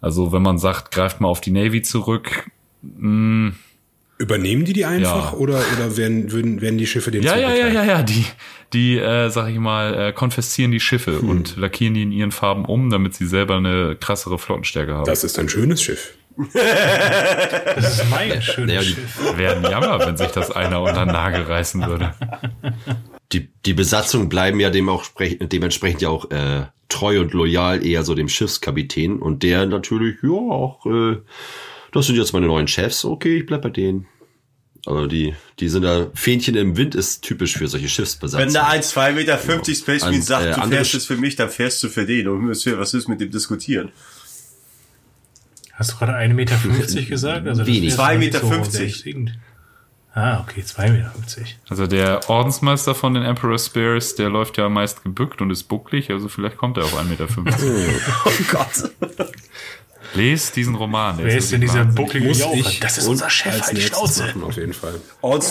Also wenn man sagt, greift mal auf die Navy zurück, mh, Übernehmen die die einfach Ja. oder, oder werden, würden, werden die Schiffe den ja, ja, ja, ja, ja, die, die, äh, sag ich mal, äh, konfiszieren die Schiffe Hm. und lackieren die in ihren Farben um, damit sie selber eine krassere Flottenstärke haben. Das ist ein schönes Schiff. Das ist mein schönes Ja, die- Schiff. Wäre ein Jammer, wenn sich das einer unter den Nagel reißen würde. die, die Besatzung bleiben ja dem auch sprech, dementsprechend ja auch äh, treu und loyal eher so dem Schiffskapitän und der natürlich, ja, auch, äh, das sind jetzt meine neuen Chefs, okay, ich bleib bei denen. Aber die, die sind da, Fähnchen im Wind ist typisch für solche Wenn Schiffsbesatzungen. da ein 2,50 Meter Space Marine An- sagt, äh, du fährst es für mich, dann fährst du für den. Und was was ist mit dem diskutieren? Hast du gerade 1,50 Meter gesagt? Also das Wenig. wäre Zwei nicht Meter so. Ah, okay, 2,50 Meter. Also der Ordensmeister von den Emperor Spears, der läuft ja meist gebückt und ist bucklig, also vielleicht kommt er auf 1,50 Meter. Oh Gott. Lest diesen Roman. Wer ist denn dieser bucklige Jauche? Das ist unser Chef, halt die Schnauze. machen, auf jeden Fall. Und,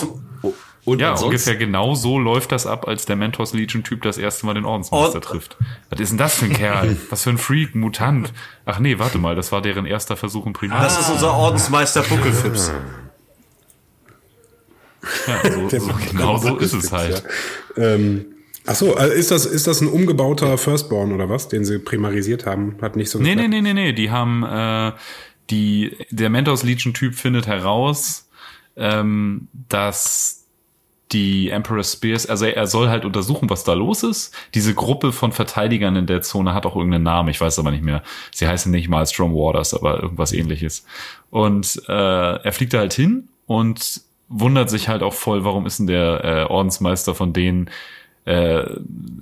und Ja, ungefähr genau so läuft das ab, als der Mentors Legion-Typ das erste Mal den Ordensmeister Und- trifft. Was ist denn das für ein Kerl? Was für ein Freak, Mutant. Ach nee, warte mal, das war deren erster Versuch im Primär. Das ist unser Ordensmeister Buckelfips. ja, so, so, genau so ist es halt. Ähm, ach so, also ist das, ist das ein umgebauter Firstborn oder was, den sie primarisiert haben? Hat nicht so Nee, nee, geklappt? nee, nee, nee. Die haben äh, die der Mentors Legion Typ findet heraus, ähm, dass die Emperor Spears, also er soll halt untersuchen, was da los ist. Diese Gruppe von Verteidigern in der Zone hat auch irgendeinen Namen, ich weiß aber nicht mehr. Sie heißen nicht mal Strong Waters, aber irgendwas ähnliches. Und äh, er fliegt da halt hin und wundert sich halt auch voll, warum ist denn der äh, Ordensmeister von denen äh,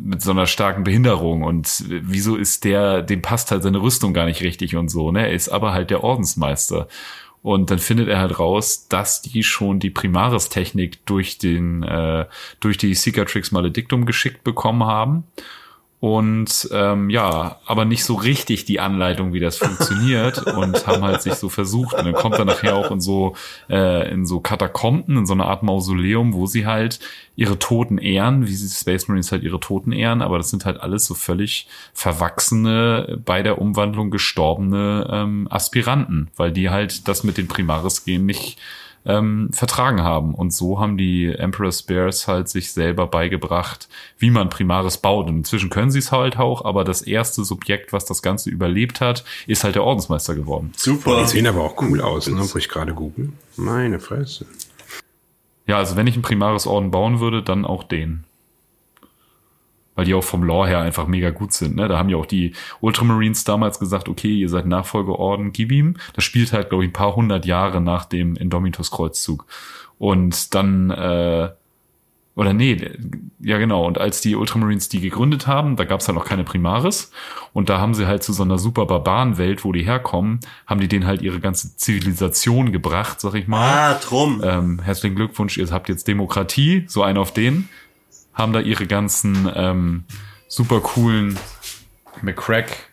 mit so einer starken Behinderung und wieso ist der, dem passt halt seine Rüstung gar nicht richtig und so, ne? Er ist aber halt der Ordensmeister. Und dann findet er halt raus, dass die schon die Primaris-Technik durch den, äh, durch die Cicatrix Maledictum geschickt bekommen haben. Und ähm, ja, aber nicht so richtig die Anleitung, wie das funktioniert und haben halt sich so versucht. Und dann kommt er nachher auch in so äh, in so Katakomben, in so eine Art Mausoleum, wo sie halt ihre Toten ehren, wie sie Space Marines halt ihre Toten ehren, aber das sind halt alles so völlig verwachsene, bei der Umwandlung gestorbene ähm, Aspiranten, weil die halt das mit den Primaris-Genen nicht ähm, vertragen haben. Und so haben die Emperor Spares halt sich selber beigebracht, wie man Primaris baut. Und inzwischen können sie es halt auch, aber das erste Subjekt, was das Ganze überlebt hat, ist halt der Ordensmeister geworden. Super. Die sehen aber auch cool aus, ne, wo ich gerade google. Meine Fresse. Ja, also wenn ich einen Primaris-Orden bauen würde, dann auch den. Weil die auch vom Lore her einfach mega gut sind. Ne? Da haben ja auch die Ultramarines damals gesagt, okay, ihr seid Nachfolgeorden, gib ihm. Das spielt halt, glaube ich, ein paar hundert Jahre nach dem Indomitus-Kreuzzug. Und dann, äh, oder nee, ja genau, und als die Ultramarines die gegründet haben, da gab's halt noch keine Primaris. Und da haben sie halt zu so einer super Barbarenwelt, wo die herkommen, haben die denen halt ihre ganze Zivilisation gebracht, sag ich mal Ah, drum. ähm, herzlichen Glückwunsch, ihr habt jetzt Demokratie, so einen auf den, haben da ihre ganzen ähm, super coolen McCrack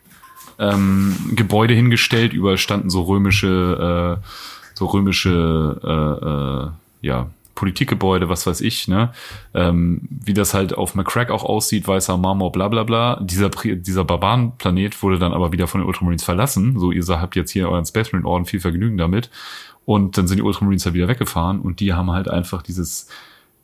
ähm, Gebäude hingestellt, überall standen so römische, äh, so römische, äh, äh, ja, Politikgebäude, was weiß ich, ne? Ähm, wie das halt auf McCrack auch aussieht, weißer Marmor, bla bla bla. Dieser, dieser Barbarenplanet wurde dann aber wieder von den Ultramarines verlassen. So, ihr habt jetzt hier euren Space Marine Orden viel Vergnügen damit. Und dann sind die Ultramarines halt wieder weggefahren und die haben halt einfach dieses,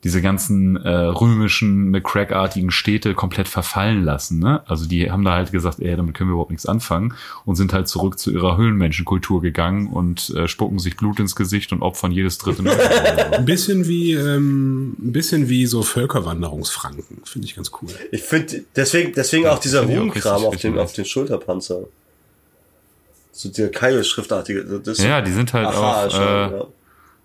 diese ganzen äh, römischen, McCrack-artigen Städte komplett verfallen lassen. Ne? Also die haben da halt gesagt, ey, damit können wir überhaupt nichts anfangen und sind halt zurück zu ihrer Höhlenmenschenkultur gegangen und äh, spucken sich Blut ins Gesicht und opfern jedes dritte. Ein bisschen wie, ähm, ein bisschen wie so Völkerwanderungsfranken. Finde ich ganz cool. Ich finde, deswegen, deswegen auch dieser Ruhmkram auf den, auf den Schulterpanzer. So der Keil-Schriftartige. das ist Ja, die sind halt archaisch, auch, äh, ja.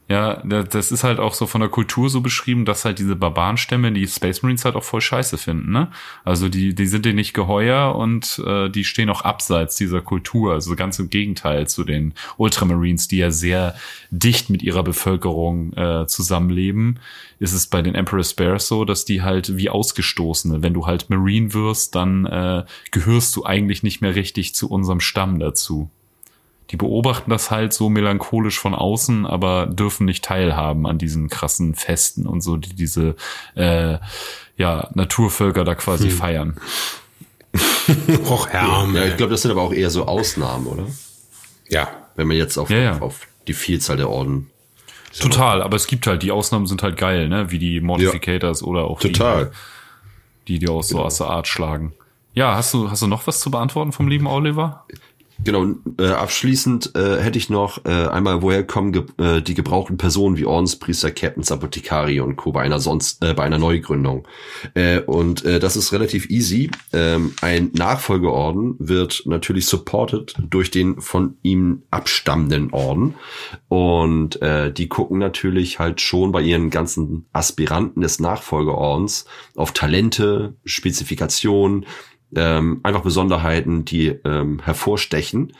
Ja, da- das ist halt auch so von der Kultur so beschrieben, dass halt diese Barbarenstämme die Space Marines halt auch voll scheiße finden, ne? Also die, die sind denen nicht geheuer und äh, die stehen auch abseits dieser Kultur. Also ganz im Gegenteil zu den Ultramarines, die ja sehr dicht mit ihrer Bevölkerung äh, zusammenleben, ist es bei den Emperor Spares so, dass die halt wie Ausgestoßene, wenn du halt Marine wirst, dann äh, gehörst du eigentlich nicht mehr richtig zu unserem Stamm dazu die beobachten das halt so melancholisch von außen, aber dürfen nicht teilhaben an diesen krassen Festen und so, die diese äh, ja, Naturvölker da quasi feiern. Och, Herr. Ja, ich glaube, das sind aber auch eher so Ausnahmen, oder? ja. Wenn man jetzt auf, Ja, ja. auf die Vielzahl der Orden. Total, aber es gibt halt, die Ausnahmen sind halt geil, ne? Wie die Modificators oder auch Total. die, die dir aus so aus der Art schlagen. Ja, hast du, hast du noch was zu beantworten vom lieben Oliver? Genau, äh, abschließend äh, hätte ich noch äh, einmal, woher kommen ge äh, die gebrauchten Personen wie Ordenspriester, Captains, Apothekari und Co. bei einer sonst äh, bei einer Neugründung. Äh, und äh, das ist relativ easy. Ähm, ein Nachfolgeorden wird natürlich supported durch den von ihm abstammenden Orden. Und äh, die gucken natürlich halt schon bei ihren ganzen Aspiranten des Nachfolgeordens auf Talente, Spezifikationen, ähm, einfach Besonderheiten, die ähm, hervorstechen,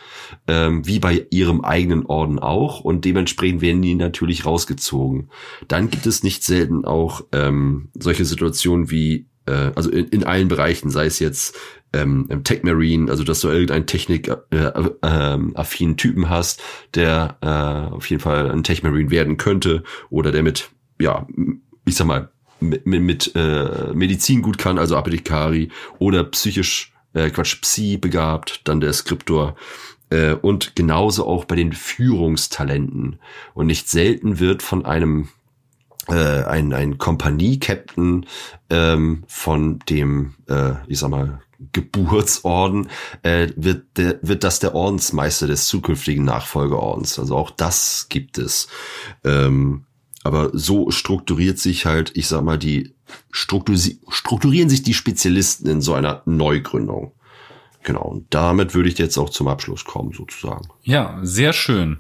ähm, wie bei ihrem eigenen Orden auch. Und dementsprechend werden die natürlich rausgezogen. Dann gibt es nicht selten auch ähm, solche Situationen wie, äh, also in, in allen Bereichen, sei es jetzt ähm, Tech Marine, also dass du irgendeinen Technik äh, äh, Typen hast, der äh, auf jeden Fall ein Tech Marine werden könnte oder der mit, ja, ich sag mal, mit, mit, äh, Medizin gut kann, also Apothekari oder psychisch, äh, Quatsch, Psi begabt, dann der Skriptor. Äh, und genauso auch bei den Führungstalenten. Und nicht selten wird von einem äh, ein, ein Kompanie-Captain ähm, von dem, äh, ich sag mal, Geburtsorden, äh, wird, der, wird das der Ordensmeister des zukünftigen Nachfolgeordens. Also auch das gibt es. Ähm, aber so strukturiert sich halt, ich sag mal, die strukturi strukturieren sich die Spezialisten in so einer Neugründung. Genau. Und damit würde ich jetzt auch zum Abschluss kommen, sozusagen. Ja, sehr schön.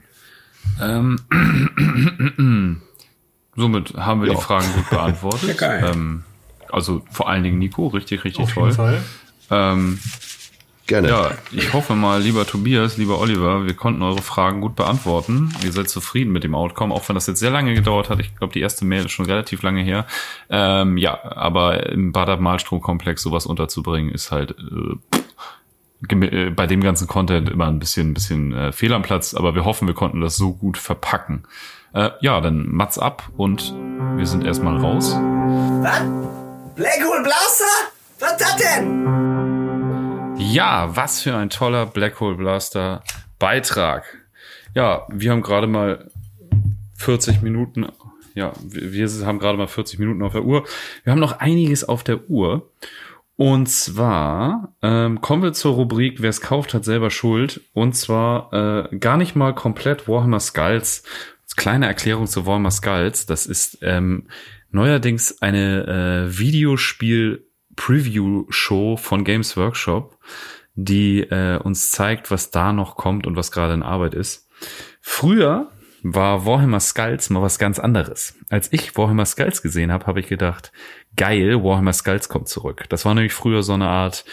Ähm, somit haben wir Ja. die Fragen gut beantwortet. Ja, geil. Ähm, also vor allen Dingen Nico, richtig, richtig Auf toll. jeden Fall. Ähm, Gerne. ja, ich hoffe mal, lieber Tobias, lieber Oliver, wir konnten eure Fragen gut beantworten. Ihr seid zufrieden mit dem Outcome, auch wenn das jetzt sehr lange gedauert hat. Ich glaube, die erste Mail ist schon relativ lange her. Ähm, ja, aber im Bader-Malstrom-Komplex sowas unterzubringen, ist halt äh, äh, bei dem ganzen Content immer ein bisschen, ein bisschen äh, fehl am Platz. Aber wir hoffen, wir konnten das so gut verpacken. Äh, ja, dann Mats ab und wir sind erstmal raus. Was? Blackhole Blaster? Was ist das denn? Ja, was für ein toller Black Hole Blaster Beitrag. Ja, wir haben gerade mal 40 Minuten, ja, wir haben gerade mal 40 Minuten auf der Uhr. Wir haben noch einiges auf der Uhr. Und zwar ähm, kommen wir zur Rubrik, wer es kauft, hat selber Schuld. Und zwar äh, gar nicht mal komplett Warhammer Skulls. Kleine Erklärung zu Warhammer Skulls. Das ist ähm, neuerdings eine äh, Videospiel Preview-Show von Games Workshop, die äh, uns zeigt, was da noch kommt und was gerade in Arbeit ist. Früher war Warhammer Skulls mal was ganz anderes. Als ich Warhammer Skulls gesehen habe, habe ich gedacht, geil, Warhammer Skulls kommt zurück. Das war nämlich früher so eine Art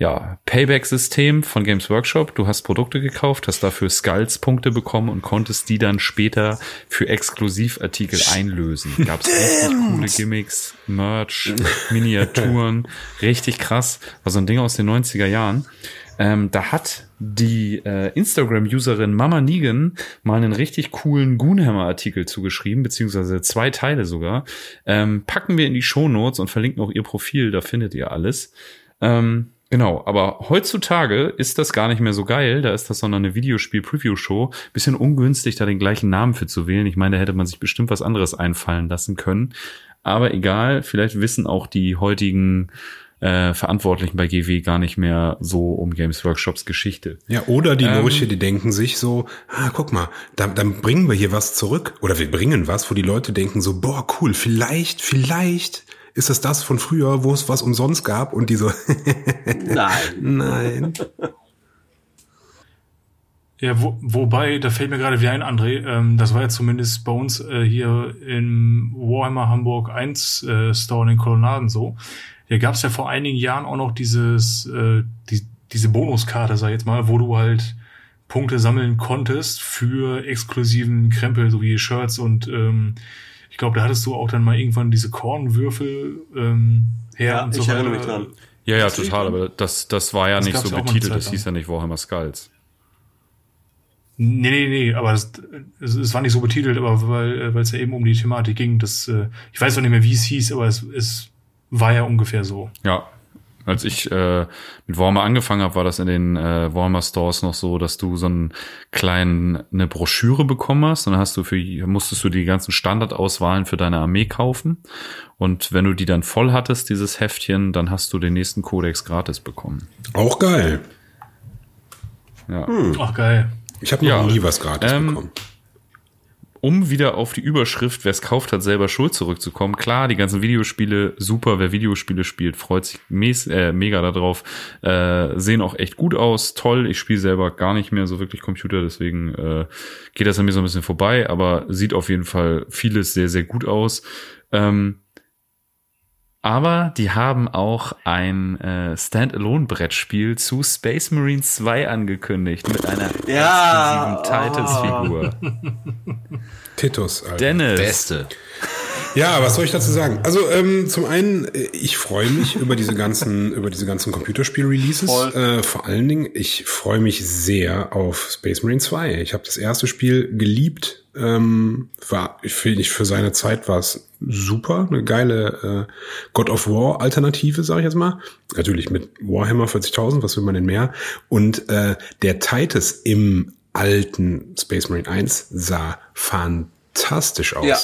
ja, Payback-System von Games Workshop. Du hast Produkte gekauft, hast dafür Skulls-Punkte bekommen und konntest die dann später für Exklusivartikel einlösen. Gab es richtig coole Gimmicks, Merch, Miniaturen, richtig krass. War so ein Ding aus den 90er Jahren. Ähm, da hat die äh, Instagram-Userin Mama Negan mal einen richtig coolen Goonhammer-Artikel zugeschrieben, beziehungsweise zwei Teile sogar. Ähm, packen wir in die Shownotes und verlinken auch ihr Profil, da findet ihr alles. Ähm, Genau, aber heutzutage ist das gar nicht mehr so geil. Da ist das sondern eine Videospiel-Preview-Show. Bisschen ungünstig, da den gleichen Namen für zu wählen. Ich meine, da hätte man sich bestimmt was anderes einfallen lassen können. Aber egal, vielleicht wissen auch die heutigen äh, Verantwortlichen bei GW gar nicht mehr so um Games Workshops Geschichte. Ja, oder die Ähm. Lurche, die denken sich so, ah, guck mal, dann, dann bringen wir hier was zurück. Oder wir bringen was, wo die Leute denken so, boah, cool, vielleicht, vielleicht ist es das von früher, wo es was umsonst gab und die so, Nein. nein. Ja, wo, wobei, da fällt mir gerade wieder ein, André, ähm, das war ja zumindest bei uns äh, hier im Warhammer Hamburg 1 äh, Store in den Kolonnaden so. Hier gab es ja vor einigen Jahren auch noch dieses, äh, die, diese Bonuskarte, sag ich jetzt mal, wo du halt Punkte sammeln konntest für exklusiven Krempel, so wie Shirts und ähm, glaube, da hattest du auch dann mal irgendwann diese Kornwürfel ähm, her Ja, und so ich erinnere weiter. mich dran. Ja, ja, total, aber das, das war ja Das nicht so betitelt, das hieß ja nicht Warhammer Skulls. Nee, nee, nee, aber es, es, es war nicht so betitelt, aber weil äh, weil es ja eben um die Thematik ging, das äh, ich weiß auch nicht mehr, wie es hieß, aber es, es war ja ungefähr so. Ja, als ich äh, mit Warhammer angefangen habe, war das in den äh, Warhammer Stores noch so, dass du so einen kleinen eine Broschüre bekommen hast und dann hast du für musstest du die ganzen Standardauswahlen für deine Armee kaufen und wenn du die dann voll hattest, dieses Heftchen, dann hast du den nächsten Kodex gratis bekommen. Auch geil. Ja. Ach geil. Ich habe noch Ja. nie was gratis Ähm, bekommen. Um wieder auf die Überschrift, wer es kauft, hat selber Schuld zurückzukommen. Klar, die ganzen Videospiele, super, wer Videospiele spielt, freut sich mes äh, mega darauf. Äh, sehen auch echt gut aus, toll. Ich spiele selber gar nicht mehr so wirklich Computer, deswegen äh, geht das an mir so ein bisschen vorbei, aber sieht auf jeden Fall vieles sehr, sehr gut aus. Ähm, aber die haben auch ein äh, Standalone-Brettspiel zu Space Marines 2 angekündigt mit einer Ja, exklusiven Titus-Figur. Titus, Alter. Dennis. Beste. Ja, was soll ich dazu sagen? Also ähm, zum einen, äh, ich freue mich über diese ganzen, über diese ganzen Computerspiel-Releases. Äh, vor allen Dingen, ich freue mich sehr auf Space Marine 2. Ich habe das erste Spiel geliebt. Ähm, war, ich finde, ich für seine Zeit war es super, eine geile äh, God of War Alternative, sage ich jetzt mal. Natürlich mit Warhammer 40.000, was will man denn mehr? Und äh, der Titus im alten Space Marine 1 sah fantastisch aus. Ja.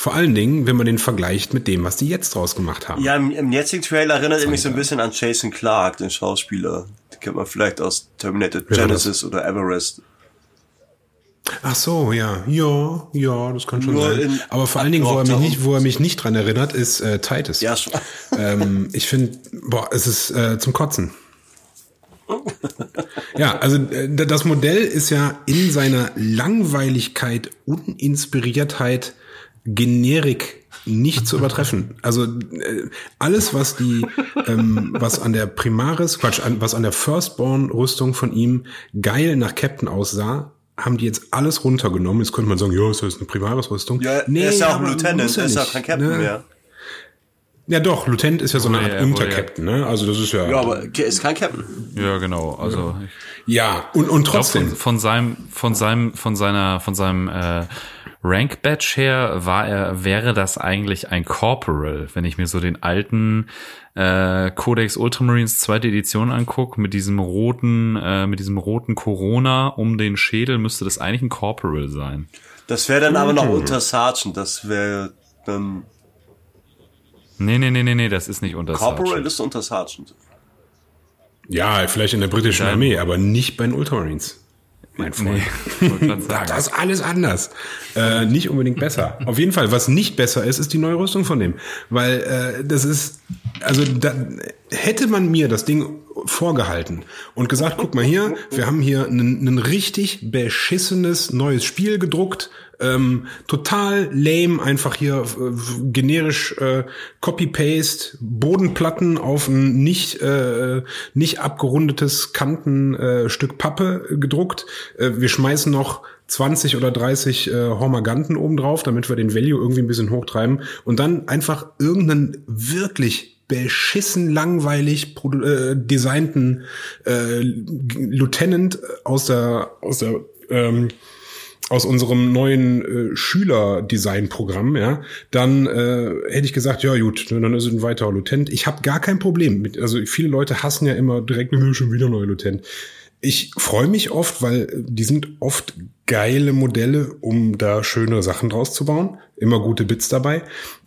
Vor allen Dingen, wenn man den vergleicht mit dem, was die jetzt draus gemacht haben. Ja, im, im jetzigen Trailer erinnert er mich so ein bisschen an Jason Clark, den Schauspieler. Den kennt man vielleicht aus Terminator Genesis oder Everest. Ach so, ja, ja, ja, das kann schon Nur sein. in Aber vor allen Dingen, wo er mich nicht, wo er mich nicht dran erinnert, ist äh, Titus. Ja, schon. ähm, ich finde, boah, es ist äh, zum Kotzen. Ja, also äh, das Modell ist ja in seiner Langweiligkeit, Uninspiriertheit, Generik nicht zu übertreffen. Also äh, alles, was die, ähm, was an der Primaris, Quatsch, an, was an der Firstborn-Rüstung von ihm geil nach Captain aussah, haben die jetzt alles runtergenommen. Jetzt könnte man sagen, ja, ist das eine Primaris-Rüstung? Ja, er ist ja auch ein Lieutenant, muss er ist ja nicht, kein Captain ne? mehr. Ja, doch, Lieutenant ist ja so eine Art ja, wurde Untercaptain, ne? Also das ist ja. Ja, aber er ist kein Captain. Ja, genau. Also ich ja, und, und trotzdem. von, von seinem, von seinem, von seiner, von seinem äh, Rank Badge her war er, wäre das eigentlich ein Corporal, wenn ich mir so den alten äh, Codex Ultramarines zweite Edition anguck, mit diesem roten, äh, mit diesem roten Corona um den Schädel, müsste das eigentlich ein Corporal sein. Das wäre dann aber noch unter Sergeant. Das wäre dann Nee, nee, nee, nee, nee, das ist nicht unter Corporal Sergeant. ist unter Sergeant. Ja, vielleicht in der britischen. Armee, aber nicht bei den Ultramarines. Mein Freund. Nee, Da, das ist alles anders. Äh, nicht unbedingt besser. Auf jeden Fall, was nicht besser ist, ist die neue Rüstung von dem. Weil äh, das ist, also da, hätte man mir das Ding vorgehalten und gesagt, guck mal hier, wir haben hier ein, richtig beschissenes neues Spiel gedruckt, ähm, total lame, einfach hier äh, generisch äh, Copy-Paste, Bodenplatten auf ein nicht, äh, nicht abgerundetes Kantenstück äh, Pappe gedruckt. Äh, wir schmeißen noch 20 oder 30 äh, Hormaganten oben drauf, damit wir den Value irgendwie ein bisschen hochtreiben und dann einfach irgendeinen wirklich beschissen langweilig äh, designten äh, Lieutenant aus der aus der ähm, aus unserem neuen äh, Schüler-Design-Programm, ja, dann äh, hätte ich gesagt, ja gut, dann ist es ein weiterer Lieutenant. Ich habe gar kein Problem mit, also viele Leute hassen ja immer direkt, "Nö, schon wieder neuer Lieutenant. Ich freue mich oft, weil die sind oft geile Modelle, um da schöne Sachen draus zu bauen. Immer gute Bits dabei.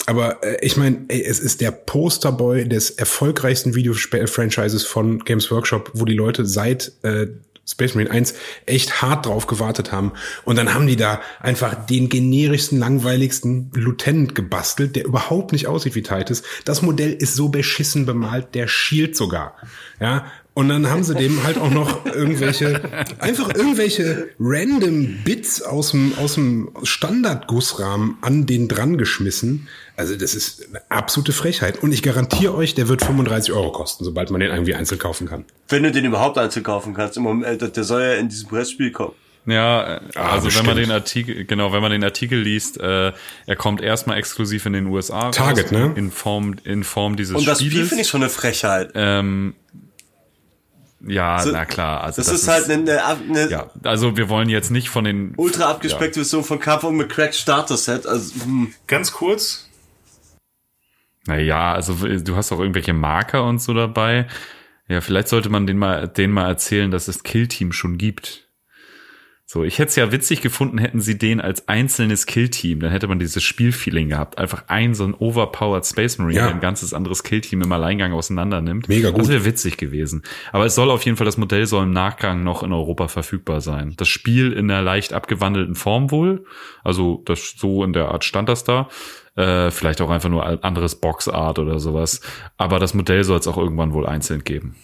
Aber äh, ich meine, es ist der Posterboy des erfolgreichsten Video-Franchises von Games Workshop, wo die Leute seit äh, Space Marine 1 echt hart drauf gewartet haben. Und dann haben die da einfach den generischsten, langweiligsten Lieutenant gebastelt, der überhaupt nicht aussieht wie Titus. Das Modell ist so beschissen bemalt, der schielt sogar. Ja, und dann haben sie dem halt auch noch irgendwelche, einfach irgendwelche random Bits aus dem, aus dem Standardgussrahmen an den dran geschmissen. Also das ist eine absolute Frechheit. Und ich garantiere euch, der wird 35 Euro kosten, sobald man den irgendwie einzeln kaufen kann. Wenn du den überhaupt einzeln kaufen kannst. Im Moment, äh, der soll ja in diesem Brettspiel kommen. Ja, äh, Ah, also wenn man den Artikel, genau, wenn man den Artikel liest, äh, er kommt erstmal exklusiv in den USA Target, ne? In Form, in Form dieses Und das Spiel finde ich schon eine Frechheit. ähm, ja, So- na klar. Also das, ist halt eine, eine, eine ja, also wir wollen jetzt nicht von den ultra abgespeckte Version von und mit Cracked Starter Set. Also, hm. Ganz kurz, Naja, also du hast auch irgendwelche Marker und so dabei. Ja, vielleicht sollte man den mal, denen mal erzählen, dass es Killteam schon gibt. So, ich hätte es ja witzig gefunden, hätten sie den als einzelnes Killteam, dann hätte man dieses Spielfeeling gehabt. Einfach ein so ein overpowered Space Marine, Ja. der ein ganzes anderes Killteam im Alleingang auseinander nimmt. Mega gut. Das wäre witzig gewesen. Aber es soll auf jeden Fall, das Modell soll im Nachgang noch in Europa verfügbar sein. Das Spiel in einer leicht abgewandelten Form wohl. Also das so in der Art stand das da. Äh, vielleicht auch einfach nur ein anderes Boxart oder sowas. Aber das Modell soll es auch irgendwann wohl einzeln geben.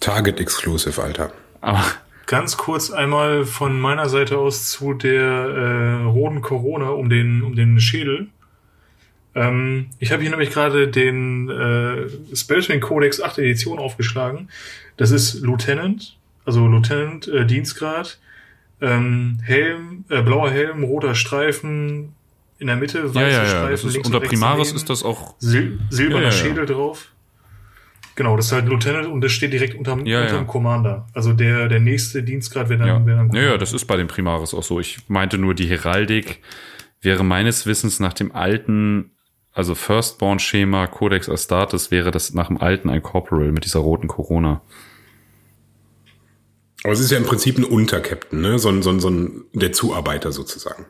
Target Exclusive, Alter. Aber ganz kurz einmal von meiner Seite aus zu der äh, roten Corona um den, um den Schädel. Ähm, ich habe hier nämlich gerade den äh, Spellswing Codex 8 Edition aufgeschlagen. Das ist Lieutenant, also Lieutenant äh, Dienstgrad, ähm, Helm, äh, blauer Helm, roter Streifen in der Mitte, weiße ja, ja, ja. Streifen Das ist, unter Primaris daneben. ist das auch. Sil silberner ja. Schädel drauf. Genau, das ist halt Lieutenant und das steht direkt unterm, Ja, unterm ja. Commander. Also der, der nächste Dienstgrad wäre dann, Ja. wäre dann ja, ja, das ist bei den Primaris auch so. Ich meinte nur, die Heraldik wäre meines Wissens nach dem alten, also Firstborn-Schema Codex Astartes wäre das nach dem alten ein Corporal mit dieser roten Corona. Aber es ist ja im Prinzip ein Untercaptain, ne? So ein, so ein, so ein der Zuarbeiter sozusagen.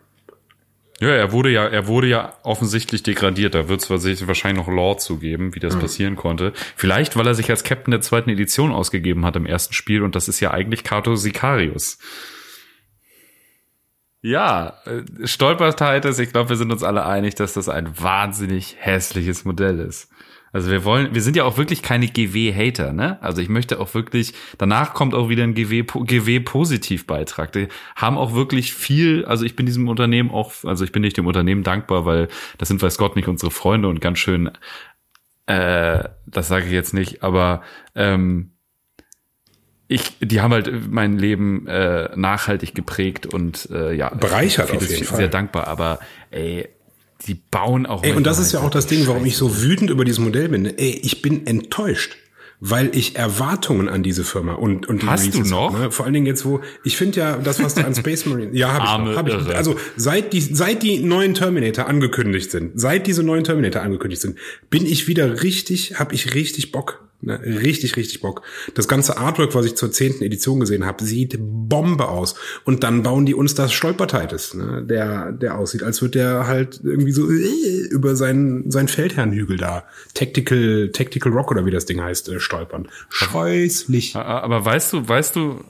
Ja, er wurde ja, er wurde ja offensichtlich degradiert. Da wird es wahrscheinlich noch Lore zu geben, wie das passieren konnte. Vielleicht, weil er sich als Captain der zweiten Edition ausgegeben hat im ersten Spiel und das ist ja eigentlich Cato Sicarius. Ja, äh, Stolpertitis, ich glaube, wir sind uns alle einig, dass das ein wahnsinnig hässliches Modell ist. Also wir wollen, wir sind ja auch wirklich keine GW-Hater, ne? Also ich möchte auch wirklich, danach kommt auch wieder ein GW-Positivbeitrag. Die haben auch wirklich viel, also ich bin diesem Unternehmen auch, also ich bin nicht dem Unternehmen dankbar, weil das sind weiß Gott nicht unsere Freunde und ganz schön, äh, das sage ich jetzt nicht, aber ähm, ich, die haben halt mein Leben äh, nachhaltig geprägt und äh, ja, Bereichert auf jeden sehr Fall. dankbar, aber ey, die bauen auch Ey, und das ist ja halt auch das Ding, warum ich so wütend über dieses Modell bin. Ey, ich bin enttäuscht, weil ich Erwartungen an diese Firma und und die Hast du noch? Ne? Vor allen Dingen jetzt, wo ich finde ja, das was da an Space Marine, ja, habe ich, noch, hab ich. Also seit die seit die neuen Terminator angekündigt sind, seit diese neuen Terminator angekündigt sind, bin ich wieder richtig, habe ich richtig Bock. Ne, richtig, richtig Bock. Das ganze Artwork, was ich zur zehnten Edition gesehen habe, sieht Bombe aus. Und dann bauen die uns das Stolpertitis, ne, der, der aussieht, als würde der halt irgendwie so äh, über seinen, seinen Feldherrnhügel da, Tactical, Tactical Rock oder wie das Ding heißt, äh, stolpern. Scheußlich. Aber weißt du, weißt du,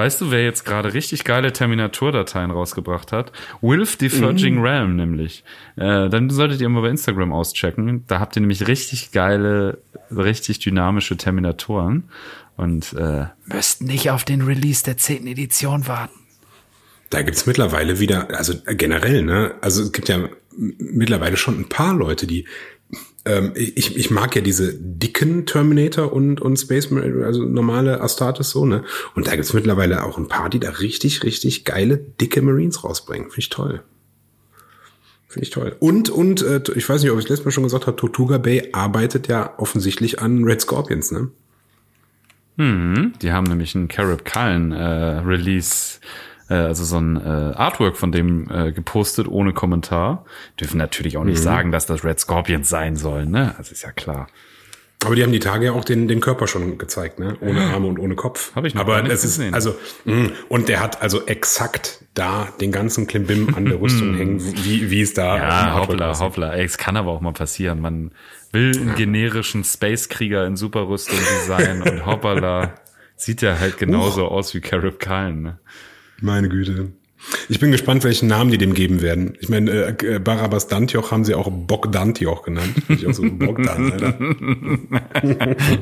weißt du, wer jetzt gerade richtig geile Terminator-Dateien rausgebracht hat? Wilf Diverging Mhm. Realm nämlich. Äh, dann solltet ihr mal bei Instagram auschecken. Da habt ihr nämlich richtig geile, richtig dynamische Terminatoren und äh, müsst nicht auf den Release der zehnten Edition warten. Da gibt's mittlerweile wieder, also generell, ne, also es gibt ja mittlerweile schon ein paar Leute, die ähm, ich, ich mag ja diese dicken Terminator und, und Space Marine, also normale Astartes so, ne? Und da gibt's mittlerweile auch ein paar, die da richtig, richtig geile, dicke Marines rausbringen. Finde ich toll. Finde ich toll. Und, und, äh, ich weiß nicht, ob ich es letztes Mal schon gesagt habe, Tortuga Bay arbeitet ja offensichtlich an Red Scorpions, ne? Mhm. Die haben nämlich einen Carib Cullen äh, Release, äh, also so ein äh, Artwork von dem äh, gepostet ohne Kommentar. Dürfen natürlich auch nicht Mhm. sagen, dass das Red Scorpions sein sollen, ne? Das ist ja klar. Aber die haben die Tage ja auch den, den Körper schon gezeigt, ne? Ohne Arme und ohne Kopf. Hab ich noch Aber es ist, gesehen. also, mh, und der hat also exakt da den ganzen Klimbim an der Rüstung hängen, wie, wie es da Ja, hoppla, aussieht. hoppla. Ey, es kann aber auch mal passieren. Man will einen generischen Space-Krieger in Superrüstung designen und hoppala, sieht ja halt genauso aus wie Carib Cullen, ne? Meine Güte. Ich bin gespannt, welchen Namen die dem geben werden. Ich meine, äh, Barabbas Dantioch haben sie auch Bogdantioch genannt. Finde ich auch so Bogdan, Alter.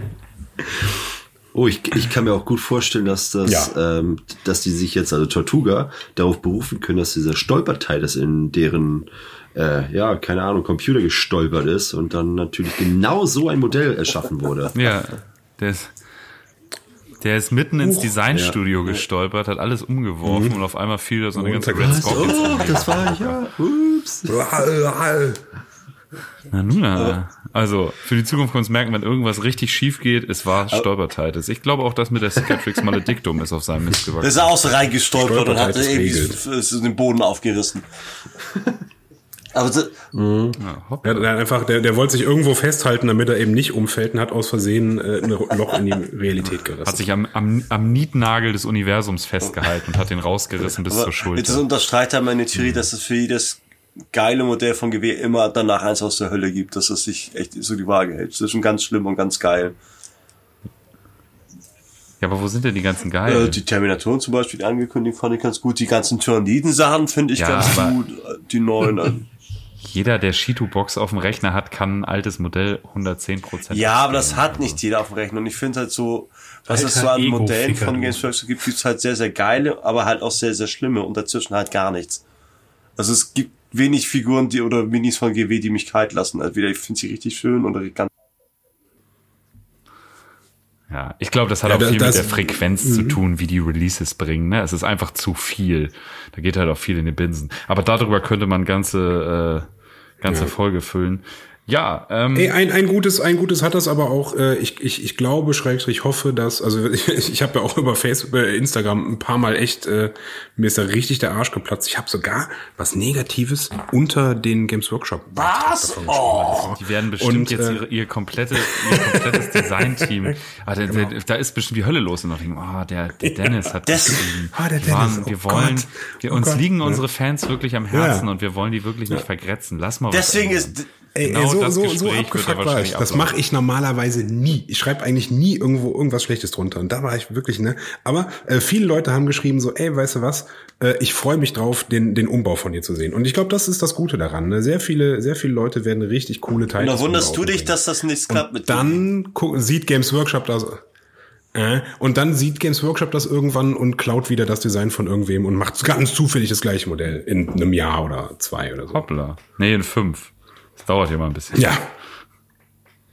Oh, ich, ich kann mir auch gut vorstellen, dass das, Ja. ähm, dass die sich jetzt, also Tortuga, darauf berufen können, dass dieser Stolperteil, das in deren, äh, ja, keine Ahnung, Computer gestolpert ist und dann natürlich genau so ein Modell erschaffen wurde. Ja, ist, der ist mitten ins Designstudio gestolpert, hat alles umgeworfen und auf einmal fiel da so eine ganze Red Scorpions. Oh, das war ja, ups. Na nun, na. Also, für die Zukunft können wir uns merken, wenn irgendwas richtig schief geht, es war Stolpertitis. Ich glaube auch, dass mit der Cicatrix Maledictum ist auf seinem Mist Der gewachsen. ist auch so reingestolpert und hat irgendwie so den Boden aufgerissen. Aber so, Ja, hopp. Der, der, einfach, der, der wollte sich irgendwo festhalten, damit er eben nicht umfällt und hat aus Versehen äh, ein Loch in die Realität gerissen. Hat sich am, am, am Nietnagel des Universums festgehalten und hat den rausgerissen bis zur aber das Schulter. unterstreicht ja meine Theorie, dass es für jedes geile Modell von Gewehr immer danach eins aus der Hölle gibt, dass es sich echt so die Waage hält. Zwischen ganz schlimm und ganz geil. Ja, aber wo sind denn die ganzen Äh, Geilen? die Terminatoren zum Beispiel, die angekündigt fand ich ganz gut. Die ganzen Tyranniden-Sachen finde ich Ja, ganz gut. Äh, Die neuen. Jeder, der Shitu-Box auf dem Rechner hat, kann ein altes Modell 110% Ja, aber das hat nicht jeder auf dem Rechner. Und ich finde halt so, was es so an Ego-Ficker, Modellen von. Games Workshop gibt, gibt's halt sehr, sehr geile, aber halt auch sehr, sehr schlimme und dazwischen halt gar nichts. Also es gibt wenig Figuren, die oder Minis von GW, die mich kalt lassen. Also wieder, ich finde sie richtig schön oder ganz Ja, ich glaube, das hat Ja, auch viel mit das- der Frequenz zu tun, wie die Releases bringen. Ne? Es ist einfach zu viel. Da geht halt auch viel in die Binsen. Aber darüber könnte man ganze, äh, ganze Folge füllen. Ja, ähm, Ey, ein, ein gutes, ein gutes hat das aber auch, äh, ich, ich, ich glaube, Schrägstrich hoffe, dass, also ich, ich habe ja auch über Facebook, äh, Instagram ein paar Mal echt, äh, mir ist da richtig der Arsch geplatzt. Ich habe sogar was Negatives unter den Games Workshop. Was? Oh. die werden bestimmt Und, jetzt äh, ihre, ihr, komplette, ihr komplettes Design-Team. Ah, da, da, da ist bestimmt die Hölle los und noch denken, ah, der, der Dennis hat Das- geschrieben. Ah, der Dennis, oh wir wollen, Gott. wir, Oh uns Gott. liegen Ja. unsere Fans wirklich am Herzen Ja. und wir wollen die wirklich nicht vergrätzen. Lass mal was Deswegen ist, Ey, Genau ey, so, das so, Gespräch so abgefuckt war ich. Das mache ich normalerweise nie. Ich schreibe eigentlich nie irgendwo irgendwas Schlechtes drunter. Und da war ich wirklich, ne? Aber äh, viele Leute haben geschrieben so, ey, weißt du was? Äh, ich freue mich drauf, den, den Umbau von dir zu sehen. Und ich glaube, das ist das Gute daran. Ne? Sehr viele, sehr viele Leute werden richtig coole Teile. und da wunderst du dich, bringen. dass das nichts klappt mit dann guck, sieht Games Workshop das. Äh, und dann sieht Games Workshop das irgendwann und klaut wieder das Design von irgendwem und macht ganz zufällig das gleiche Modell in einem Jahr oder zwei oder so. Hoppla. Nee, in fünf. Das dauert ja mal ein bisschen. Ja,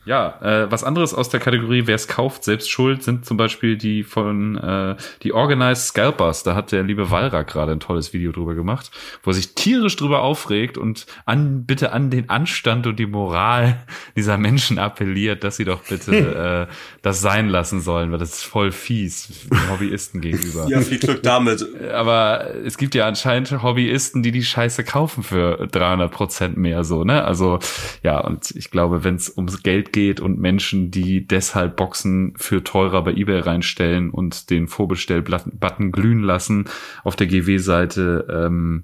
Ja, äh, was anderes aus der Kategorie, wer es kauft, selbst schuld, sind zum Beispiel die von äh, die Organized Scalpers. Da hat der liebe Walra gerade ein tolles Video drüber gemacht, wo er sich tierisch drüber aufregt und an bitte an den Anstand und die Moral dieser Menschen appelliert, dass sie doch bitte äh, das sein lassen sollen, weil das ist voll fies Hobbyisten gegenüber. Ja, viel Glück damit. Aber es gibt ja anscheinend Hobbyisten, die die Scheiße kaufen für 300 Prozent mehr so, ne? Also ja, und ich glaube, wenn es ums Geld geht und Menschen, die deshalb Boxen für teurer bei eBay reinstellen und den Vorbestellbutton glühen lassen auf der GW-Seite, ähm,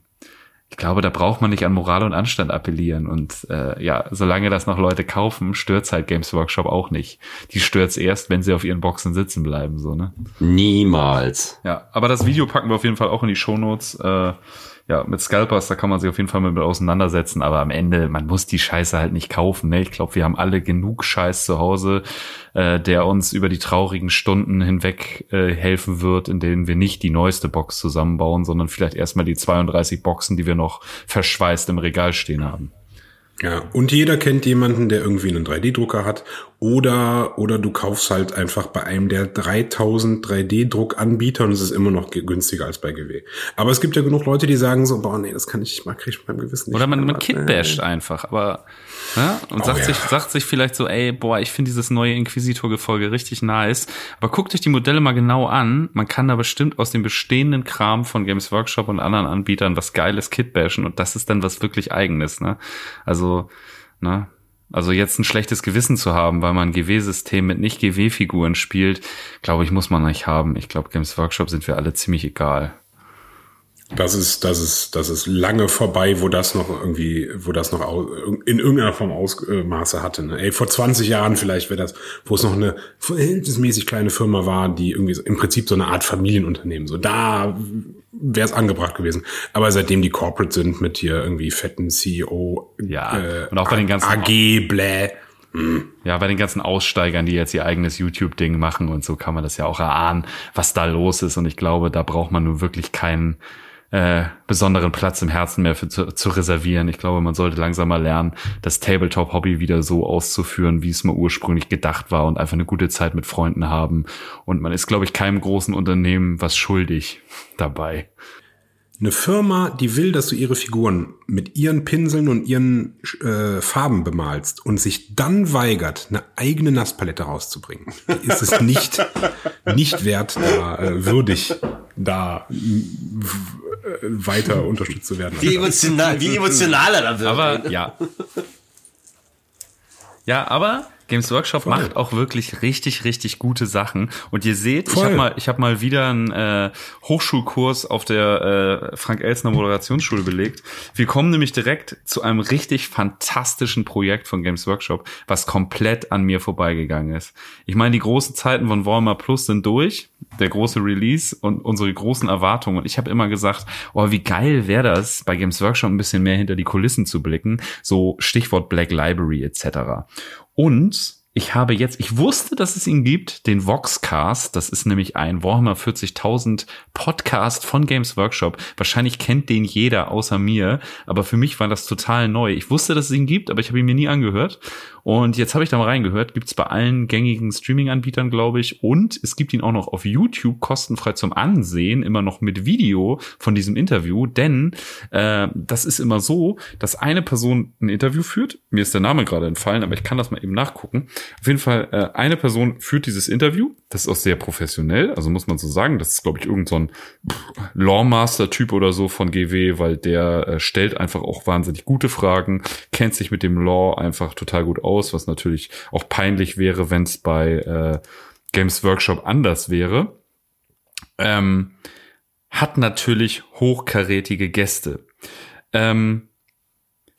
ich glaube, da braucht man nicht an Moral und Anstand appellieren. Und äh, ja, solange das noch Leute kaufen, stört's halt Games Workshop auch nicht. Die stört's erst, wenn sie auf ihren Boxen sitzen bleiben, so, ne? Niemals. Ja, aber das Video packen wir auf jeden Fall auch in die Shownotes. Äh, ja, mit Scalpers, da kann man sich auf jeden Fall mit auseinandersetzen, aber am Ende, man muss die Scheiße halt nicht kaufen. Ne? Ich glaube, wir haben alle genug Scheiß zu Hause, äh, der uns über die traurigen Stunden hinweg äh, helfen wird, in denen wir nicht die neueste Box zusammenbauen, sondern vielleicht erstmal die 32 Boxen, die wir noch verschweißt im Regal stehen haben. Ja, und jeder kennt jemanden, der irgendwie einen 3D-Drucker hat. Oder, oder du kaufst halt einfach bei einem der 3000 3D-Druckanbieter und es ist immer noch ge- günstiger als bei GW. Aber es gibt ja genug Leute, die sagen so, boah, nee, das kann ich, mag ich beim Gewissen nicht. Oder man, man kitbasht einfach, aber ne? und Oh, sagt ja. sich sagt sich vielleicht so, ey, boah, ich finde dieses neue Inquisitor-Gefolge richtig nice. Aber guckt euch die Modelle mal genau an. Man kann da bestimmt aus dem bestehenden Kram von Games Workshop und anderen Anbietern was Geiles kitbashen und das ist dann was wirklich Eigenes. Ne? Also, ne? Also jetzt ein schlechtes Gewissen zu haben, weil man ein GW-System mit nicht GW-Figuren spielt, glaube ich, muss man nicht haben. Ich glaube, Games Workshop sind wir alle ziemlich egal. Das ist, das ist, das ist lange vorbei, wo das noch irgendwie, wo das noch in irgendeiner Form Ausmaße hatte. Ne? Ey, vor 20 Jahren vielleicht wäre das, wo es noch eine verhältnismäßig kleine Firma war, die irgendwie im Prinzip so eine Art Familienunternehmen. So da wäre es angebracht gewesen. Aber seitdem die Corporate sind mit hier irgendwie fetten CEO, Ja, äh, und auch bei den ganzen- AG, bläh. Ja, bei den ganzen Aussteigern, die jetzt ihr eigenes YouTube-Ding machen und so kann man das ja auch erahnen, was da los ist. Und ich glaube, da braucht man nun wirklich keinen äh, besonderen Platz im Herzen mehr für zu, zu reservieren. Ich glaube, man sollte langsam mal lernen, das Tabletop-Hobby wieder so auszuführen, wie es mal ursprünglich gedacht war und einfach eine gute Zeit mit Freunden haben. Und man ist, glaube ich, keinem großen Unternehmen was schuldig dabei. Eine Firma, die will, dass du ihre Figuren mit ihren Pinseln und ihren äh, Farben bemalst und sich dann weigert, eine eigene Nasspalette rauszubringen, ist es nicht, nicht wert, da äh, würdig da äh, weiter unterstützt zu werden. Wie emotional, wie emotional er da wird. Aber ja. Ja, aber Games Workshop macht auch wirklich richtig, richtig gute Sachen. Und ihr seht, ich Voll. habe mal, ich habe mal wieder einen äh, Hochschulkurs auf der äh, Frank Elsner Moderationsschule belegt. Wir kommen nämlich direkt zu einem richtig fantastischen Projekt von Games Workshop, was komplett an mir vorbeigegangen ist. Ich meine, die großen Zeiten von Warhammer Plus sind durch, der große Release und unsere großen Erwartungen. Und ich habe immer gesagt, oh, wie geil wäre das, bei Games Workshop ein bisschen mehr hinter die Kulissen zu blicken. So Stichwort Black Library etc. Und ich habe jetzt, ich wusste, dass es ihn gibt, den Voxcast. Das ist nämlich ein Warhammer 40.000 Podcast von Games Workshop. Wahrscheinlich kennt den jeder außer mir, aber für mich war das total neu. Ich wusste, dass es ihn gibt, aber ich habe ihn mir nie angehört. Und jetzt habe ich da mal reingehört. Gibt's bei allen gängigen Streaming-Anbietern, glaube ich. Und es gibt ihn auch noch auf YouTube kostenfrei zum Ansehen, immer noch mit Video von diesem Interview. Denn äh, das ist immer so, dass eine Person ein Interview führt. Mir ist der Name gerade entfallen, aber ich kann das mal eben nachgucken. Auf jeden Fall, äh, eine Person führt dieses Interview. Das ist auch sehr professionell, also muss man so sagen. Das ist, glaube ich, irgend so Lawmaster-Typ oder so von GW, weil der äh, stellt einfach auch wahnsinnig gute Fragen, kennt sich mit dem Law einfach total gut aus, was natürlich auch peinlich wäre, wenn es bei äh, Games Workshop anders wäre. Ähm, hat natürlich hochkarätige Gäste. Ähm,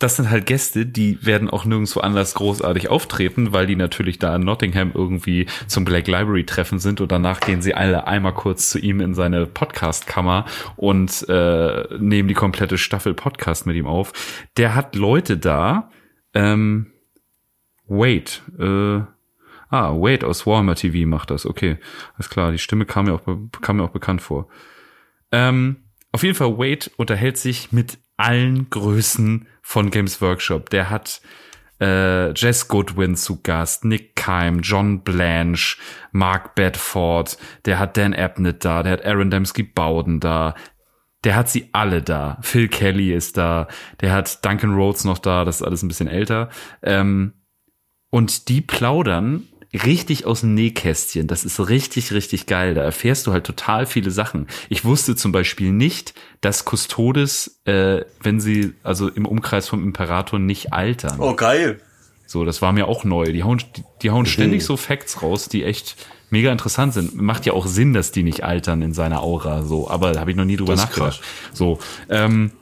das sind halt Gäste, die werden auch nirgendwo anders großartig auftreten, weil die natürlich da in Nottingham irgendwie zum Black Library Treffen sind und danach gehen sie alle einmal kurz zu ihm in seine Podcast-Kammer und äh, nehmen die komplette Staffel Podcast mit ihm auf. Der hat Leute da, ähm, Wait, äh, ah, Wait aus Warhammer TV macht das, okay, alles klar, die Stimme kam mir auch, kam mir auch bekannt vor. Ähm, auf jeden Fall, Wade unterhält sich mit allen Größen von Games Workshop. Der hat äh, Jess Goodwin zu Gast, Nick Keim, John Blanche, Mark Bedford, der hat Dan Abnett da, der hat Aaron Dembski Bowden da, der hat sie alle da. Phil Kelly ist da, der hat Duncan Rhodes noch da, das ist alles ein bisschen älter. Ähm, und die plaudern richtig aus dem Nähkästchen. Das ist richtig, richtig geil. Da erfährst du halt total viele Sachen. Ich wusste zum Beispiel nicht, dass Custodes, äh, wenn sie also im Umkreis vom Imperator nicht altern. Oh, geil. So, das war mir auch neu. Die hauen, die, die hauen ständig so Facts raus, die echt mega interessant sind. Macht ja auch Sinn, dass die nicht altern in seiner Aura. So, aber da habe ich noch nie drüber nachgedacht. So, ähm,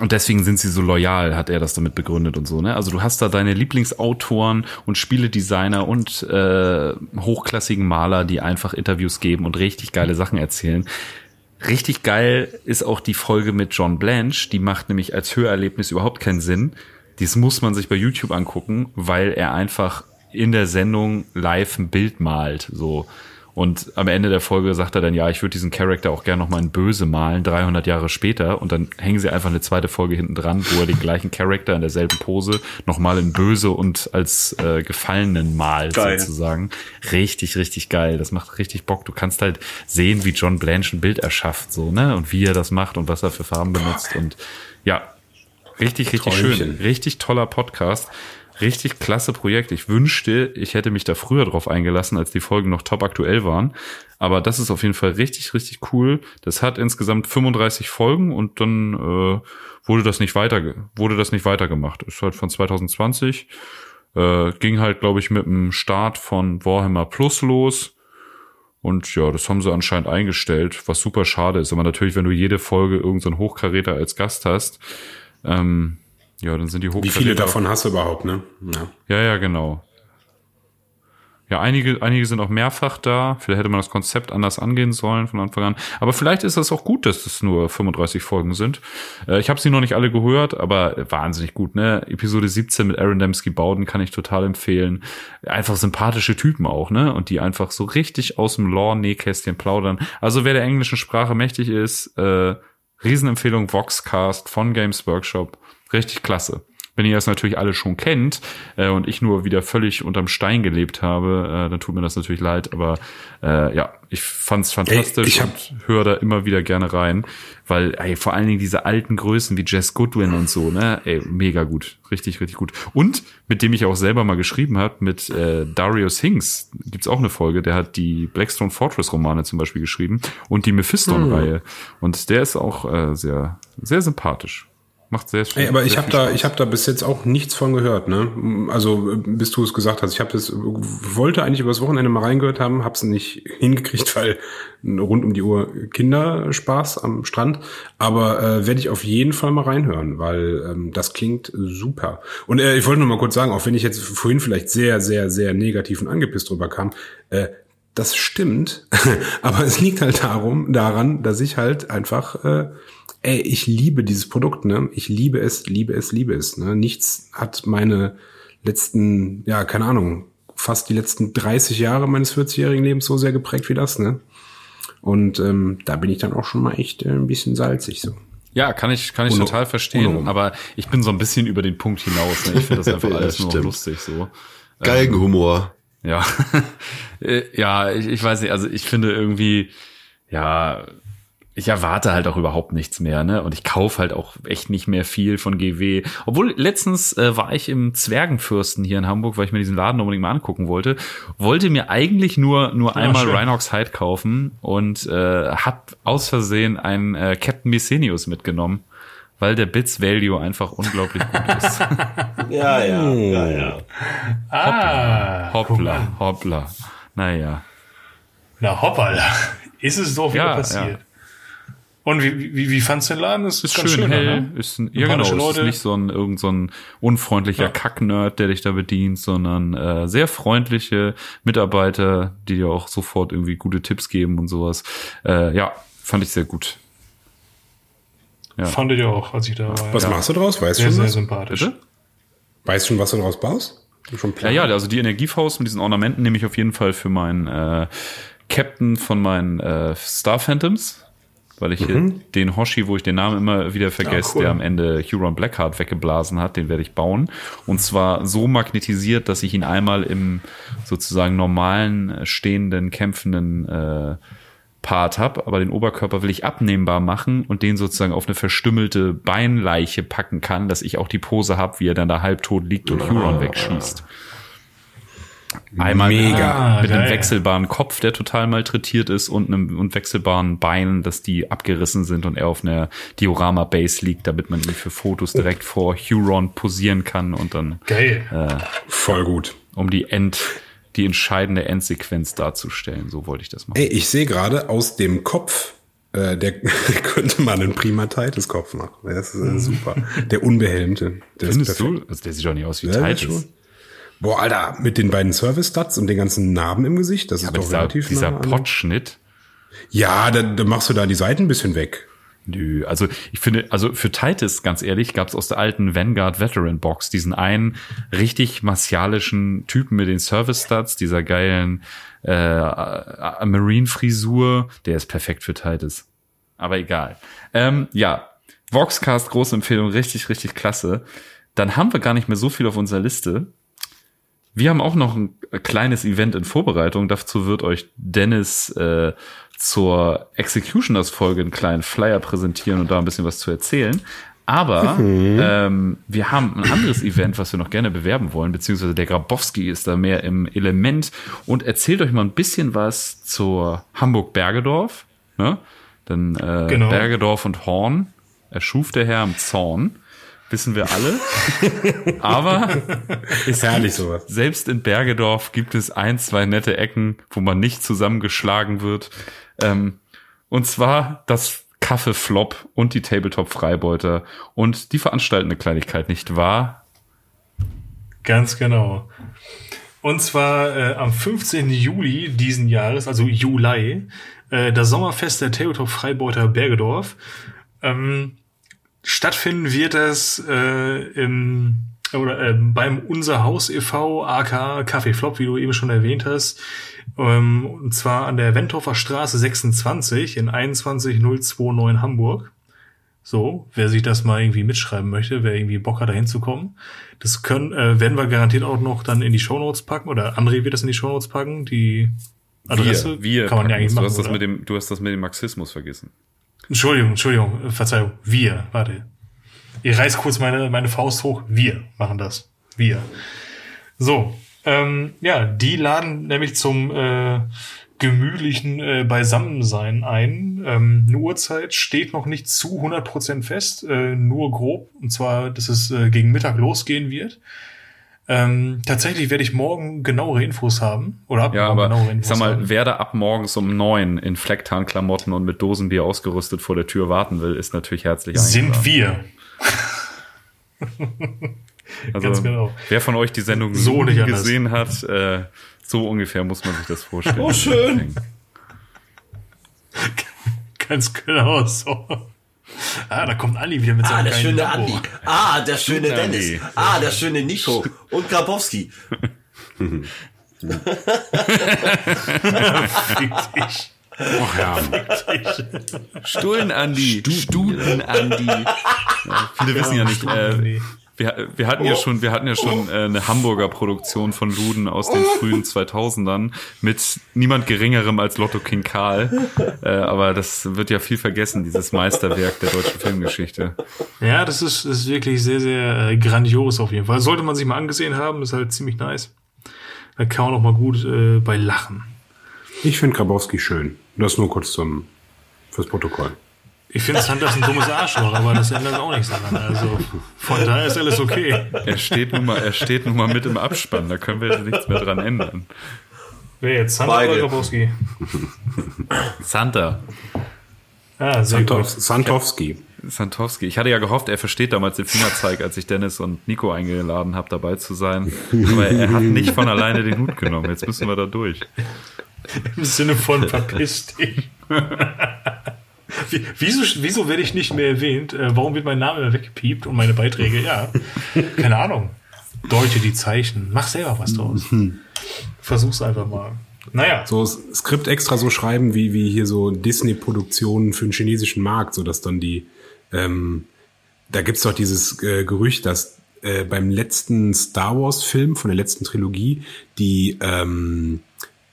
und deswegen sind sie so loyal, hat er das damit begründet und so. Ne? Also du hast da deine Lieblingsautoren und Spieledesigner und äh, hochklassigen Maler, die einfach Interviews geben und richtig geile Sachen erzählen. Richtig geil ist auch die Folge mit John Blanche. Die macht nämlich als Hörerlebnis überhaupt keinen Sinn. Dies muss man sich bei YouTube angucken, weil er einfach in der Sendung live ein Bild malt. So. Und am Ende der Folge sagt er dann, ja, ich würde diesen Charakter auch gerne nochmal in Böse malen, 300 Jahre später. Und dann hängen sie einfach eine zweite Folge hinten dran, wo er den gleichen Charakter in derselben Pose nochmal in Böse und als äh, Gefallenen malt, Geil. sozusagen. Richtig, richtig geil. Das macht richtig Bock. Du kannst halt sehen, wie John Blanche ein Bild erschafft, so, ne? Und wie er das macht und was er für Farben benutzt. Und ja, richtig, richtig Träumchen. schön. Richtig toller Podcast. Richtig klasse Projekt. Ich wünschte, ich hätte mich da früher drauf eingelassen, als die Folgen noch top aktuell waren. Aber das ist auf jeden Fall richtig, richtig cool. Das hat insgesamt 35 Folgen und dann äh, wurde das nicht weiter, wurde das nicht weitergemacht. Ist halt von 2020. Äh, ging halt, glaube ich, mit dem Start von Warhammer Plus los. Und ja, das haben sie anscheinend eingestellt, was super schade ist. Aber natürlich, wenn du jede Folge irgendeinen so Hochkaräter als Gast hast, ähm, ja, dann sind die Hochkaräter. Wie viele davon hast du überhaupt, ne? Ja. Ja, ja, genau. Ja, einige, einige sind auch mehrfach da. Vielleicht hätte man das Konzept anders angehen sollen von Anfang an. Aber vielleicht ist das auch gut, dass es nur 35 Folgen sind. Äh, ich habe sie noch nicht alle gehört, aber wahnsinnig gut. Ne? Episode 17 mit Aaron Dembski Bowden kann ich total empfehlen. Einfach sympathische Typen auch, ne? Und die einfach so richtig aus dem Lore-Nähkästchen plaudern. Also wer der englischen Sprache mächtig ist, äh, Riesenempfehlung Voxcast von Games Workshop. Richtig klasse. Wenn ihr das natürlich alle schon kennt äh, und ich nur wieder völlig unterm Stein gelebt habe, äh, dann tut mir das natürlich leid. Aber äh, ja, ich fand's fantastisch ich hab- und höre da immer wieder gerne rein, weil ey, vor allen Dingen diese alten Größen wie Jess Goodwin und so, ne, ey, mega gut, richtig, richtig gut. Und mit dem ich auch selber mal geschrieben habe, mit äh, Darius Hinks gibt's auch eine Folge, der hat die Blackstone Fortress Romane zum Beispiel geschrieben und die Mephiston-Reihe. Und der ist auch äh, sehr, sehr sympathisch. Macht sehr schön. Ey, aber ich sehr habe viel da, ich habe da bis jetzt auch nichts von gehört, ne? Also bis du es gesagt hast, ich habe das wollte eigentlich übers Wochenende mal reingehört haben, habe es nicht hingekriegt, weil rund um die Uhr Kinderspaß am Strand. Aber äh, werde ich auf jeden Fall mal reinhören, weil ähm, das klingt super. Und äh, ich wollte nur mal kurz sagen, auch wenn ich jetzt vorhin vielleicht sehr, sehr, sehr negativ und angepisst drüber kam, äh, das stimmt, aber es liegt halt darum, daran, dass ich halt einfach, äh, ey, ich liebe dieses Produkt, ne? Ich liebe es, liebe es, liebe es. Ne? Nichts hat meine letzten, ja, keine Ahnung, fast die letzten 30 Jahre meines 40-jährigen Lebens so sehr geprägt wie das, ne? Und ähm, da bin ich dann auch schon mal echt äh, ein bisschen salzig so. Ja, kann ich, kann ich Uno- total verstehen, Uno. aber ich bin so ein bisschen über den Punkt hinaus. Ne? Ich finde das einfach Ja, alles nur stimmt. lustig so. Galgenhumor. Ja, Äh, ja, ich, ich weiß nicht, also ich finde irgendwie, ja, ich erwarte halt auch überhaupt nichts mehr, ne? Und ich kaufe halt auch echt nicht mehr viel von GW. Obwohl letztens äh, war ich im Zwergenfürsten hier in Hamburg, weil ich mir diesen Laden unbedingt mal angucken wollte. Wollte mir eigentlich nur nur einmal schön. Rhinox Hide kaufen und äh, hab aus Versehen einen äh, Captain Misenius mitgenommen, weil der Bits Value einfach unglaublich gut ist. Ja, ja, ja, ja. Ah, Hoppla, hoppla. Naja. na hoppala. Ist es doch wieder Ja, passiert. ja. Und wie, wie, wie fandst du den Laden? Das ist ganz schön schöner, hell, ne? ist ein, ja genau, es ist Leute. nicht so ein irgend so ein unfreundlicher Ja. Kacknerd, der dich da bedient, sondern äh, sehr freundliche Mitarbeiter, die dir auch sofort irgendwie gute Tipps geben und sowas. Äh, ja, fand ich sehr gut. Ja. Fand ich auch, als ich da war. Was ja. machst du draus? Weißt Sehr, schon sehr was? sympathisch. Bitte? Weißt schon, was du daraus baust? Schon Ja, Plan? ja, also die Energiefaust mit diesen Ornamenten nehme ich auf jeden Fall für meinen äh, Captain von meinen äh, Star Phantoms. Weil ich hier den Hoshi, wo ich den Namen immer wieder vergesse, cool. der am Ende Huron Blackheart weggeblasen hat, den werde ich bauen. Und zwar so magnetisiert, dass ich ihn einmal im sozusagen normalen, äh, stehenden, kämpfenden äh, Part habe, aber den Oberkörper will ich abnehmbar machen und den sozusagen auf eine verstümmelte Beinleiche packen kann, dass ich auch die Pose habe, wie er dann da halbtot liegt und Huron wegschießt. Einmal Mega. mit einem geil. wechselbaren Kopf, der total malträtiert ist und einem und wechselbaren Beinen, dass die abgerissen sind und er auf einer Diorama-Base liegt, damit man ihn für Fotos direkt vor Huron posieren kann und dann Geil. Voll gut. um die End, die entscheidende Endsequenz darzustellen. So wollte ich das machen. Ey, ich sehe gerade aus dem Kopf, äh, der könnte man einen Primateites-Kopf machen. Der ist äh, super. Der Unbehelmte. Der Findest du? Also der sieht doch nicht aus wie Ja, Titus. Boah, Alter, mit den beiden Service-Stats und den ganzen Narben im Gesicht, das ist Aber doch dieser, relativ dieser nah Potschnitt, Ja, da, da machst du da die Seiten ein bisschen weg. Nö, also ich finde, also für Titus, ganz ehrlich, gab es aus der alten Vanguard Veteran Box diesen einen richtig martialischen Typen mit den Service Stats, dieser geilen äh, Marine Frisur, der ist perfekt für Titus. Aber egal. Ähm, ja, Voxcast, große Empfehlung, richtig, richtig klasse. Dann haben wir gar nicht mehr so viel auf unserer Liste. Wir haben auch noch ein kleines Event in Vorbereitung. Dazu wird euch Dennis äh, zur Executioners-Folge einen kleinen Flyer präsentieren und da ein bisschen was zu erzählen. Aber ähm, wir haben ein anderes Event, was wir noch gerne bewerben wollen, beziehungsweise der Grabowski ist da mehr im Element und erzählt euch mal ein bisschen was zur Hamburg-Bergedorf. Ne? Denn äh, Genau. Bergedorf und Horn erschuf der Herr am Zorn, wissen wir alle. Aber Ist herrlich sowas. selbst in Bergedorf gibt es ein, zwei nette Ecken, wo man nicht zusammengeschlagen wird. Ähm, und zwar das Kaffee Flop und die Tabletop Freibeuter. Und die veranstalten eine Kleinigkeit, nicht wahr? Ganz genau. Und zwar äh, am 15. Juli diesen Jahres, also Juli, äh, das Sommerfest der Tabletop Freibeuter Bergedorf. Ähm, stattfinden wird es äh, im oder äh, beim Unser Haus e.V. AK Café Flop, wie du eben schon erwähnt hast. Ähm, und zwar an der Wentorfer Straße 26 in 21029 Hamburg. So, wer sich das mal irgendwie mitschreiben möchte, wer irgendwie Bock hat, da hinzukommen. Das können, äh, werden wir garantiert auch noch dann in die Shownotes packen oder André wird das in die Shownotes packen. Die Adresse wir, wir kann man ja eigentlich es. du machen. hast das oder? mit dem, du hast das mit dem Marxismus vergessen. Entschuldigung, Entschuldigung, äh, Verzeihung. Wir, warte. Ihr reißt kurz meine, meine Faust hoch. Wir machen das. Wir. So, ähm, ja, die laden nämlich zum äh, gemütlichen äh, Beisammensein ein. Ähm, eine Uhrzeit steht noch nicht zu 100% fest, äh, nur grob. Und zwar, dass es äh, gegen Mittag losgehen wird. Ähm, tatsächlich werde ich morgen genauere Infos haben. Oder ab Ja, morgen aber genauere ich Infos sag mal, haben. wer da ab morgens um neun in Flecktarnklamotten und mit Dosenbier ausgerüstet vor der Tür warten will, ist natürlich herzlich Sind eingeladen. wir. Also, Ganz genau. Wer von euch die Sendung So nicht anders. gesehen hat, äh, so ungefähr muss man sich das vorstellen. Oh, schön. Ganz genau so. Ah, da kommt Ali wieder mit Ah, seinem der geilen schöne Lambo. Andi. Ah, der schöne Guten Dennis. Andi. Ah, der schöne Nico. Und Grabowski. Fick dich. Ach ja. Stullen Andi. Stullen Andi. Ja, viele wissen ja nicht, äh. Wir, wir hatten ja schon, wir hatten ja schon äh, eine Hamburger Produktion von Luden aus den frühen 2000ern mit niemand geringerem als Lotto King Karl. Äh, aber das wird ja viel vergessen, dieses Meisterwerk der deutschen Filmgeschichte. Ja, das ist, das ist wirklich sehr, sehr äh, grandios auf jeden Fall. Sollte man sich mal angesehen haben, ist halt ziemlich nice. Da kann man auch mal gut äh, bei lachen. Ich finde Grabowski schön. Das nur kurz zum fürs Protokoll. Ich finde Santa ist ein dummes Arschloch, aber das ändert auch nichts daran. Also von daher ist alles okay. Er steht nun mal, er steht nun mal mit im Abspann, da können wir jetzt nichts mehr dran ändern. Wer jetzt? Santa Beide. oder Grabowski? Santa. Ah, Santov. Santowski. Santowski. Ich hatte ja gehofft, er versteht damals den Fingerzeig, als ich Dennis und Nico eingeladen habe, dabei zu sein. Aber er hat nicht von alleine den Hut genommen. Jetzt müssen wir da durch. Im Sinne von verpiss dich. Wie- Wieso, wieso werde ich nicht mehr erwähnt? Äh, warum wird mein Name immer weggepiept und meine Beiträge? Ja, keine Ahnung. Deute die Zeichen. Mach selber was draus. Versuch's einfach mal. Naja, So Skript extra so schreiben, wie, wie hier so Disney-Produktionen für den chinesischen Markt, so dass dann die, ähm, da gibt's doch dieses äh, Gerücht, dass äh, beim letzten Star Wars-Film von der letzten Trilogie die, ähm,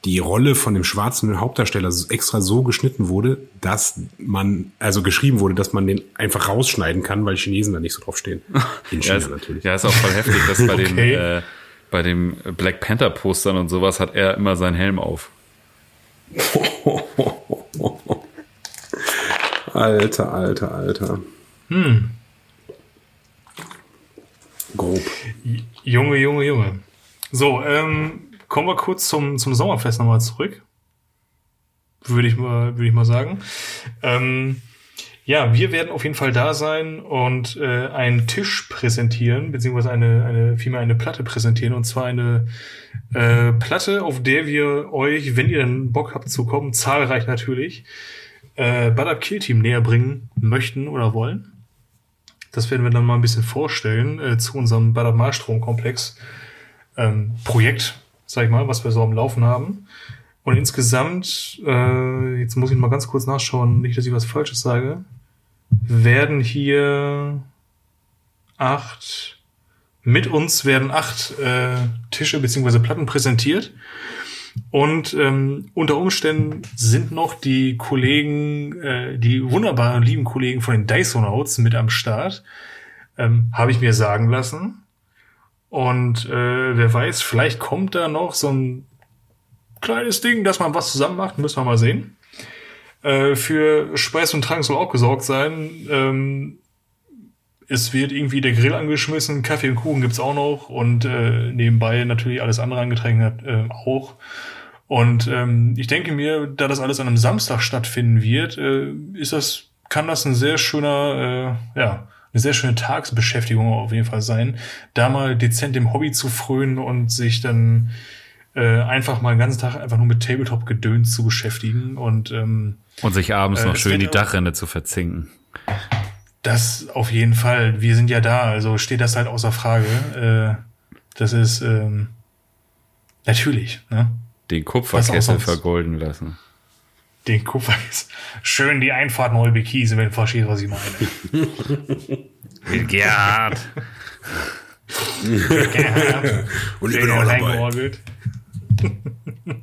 die Rolle von dem schwarzen Hauptdarsteller extra so geschnitten wurde, dass man, also geschrieben wurde, dass man den einfach rausschneiden kann, weil Chinesen da nicht so drauf stehen. In China Ja, ist, natürlich. ja, ist auch voll heftig, dass bei den, Okay. äh, bei den Black Panther Postern und sowas hat er immer seinen Helm auf. Alter, alter, alter. Hm. Grob. Junge, Junge, Junge. So, ähm, kommen wir kurz zum, zum Sommerfest nochmal zurück. Würde ich mal, würde ich mal sagen. Ähm, ja, wir werden auf jeden Fall da sein und äh, einen Tisch präsentieren, beziehungsweise eine, eine, vielmehr eine Platte präsentieren, und zwar eine äh, Platte, auf der wir euch, wenn ihr dann Bock habt zu kommen, zahlreich natürlich, äh, Bad Up Kill Team näher bringen möchten oder wollen. Das werden wir dann mal ein bisschen vorstellen äh, zu unserem Bad Up Malstrom-Komplex ähm, Projekt, sag ich mal, was wir so am Laufen haben. Und insgesamt, äh, jetzt muss ich mal ganz kurz nachschauen, nicht, dass ich was Falsches sage, werden hier acht, mit uns werden acht äh, Tische beziehungsweise Platten präsentiert. Und ähm, unter Umständen sind noch die Kollegen, äh, die wunderbaren, lieben Kollegen von den Dysonauts mit am Start. Ähm, Habe ich mir sagen lassen. Und äh, wer weiß, vielleicht kommt da noch so ein kleines Ding, dass man was zusammen macht. Müssen wir mal sehen. Äh, für Speis und Trank soll auch gesorgt sein. Ähm, es wird irgendwie der Grill angeschmissen, Kaffee und Kuchen gibt's auch noch und äh, nebenbei natürlich alles andere angetränkt äh, auch. Und ähm, ich denke mir, da das alles an einem Samstag stattfinden wird, äh, ist das, kann das ein sehr schöner, äh, ja, eine sehr schöne Tagesbeschäftigung auf jeden Fall sein, da mal dezent dem Hobby zu frönen und sich dann äh, einfach mal den ganzen Tag einfach nur mit Tabletop-Gedöns zu beschäftigen und ähm, Und sich abends Äh, noch schön die Dachrinne zu verzinken. Das auf jeden Fall. Wir sind ja da, also steht das halt außer Frage. Äh, das ist ähm, natürlich, ne? Den Kupferkessel vergolden lassen. Den Kupfer ist schön die Einfahrt neu bekiesen, wenn du verstehst, was ich meine. Gerhard. Und ich bin auch dabei.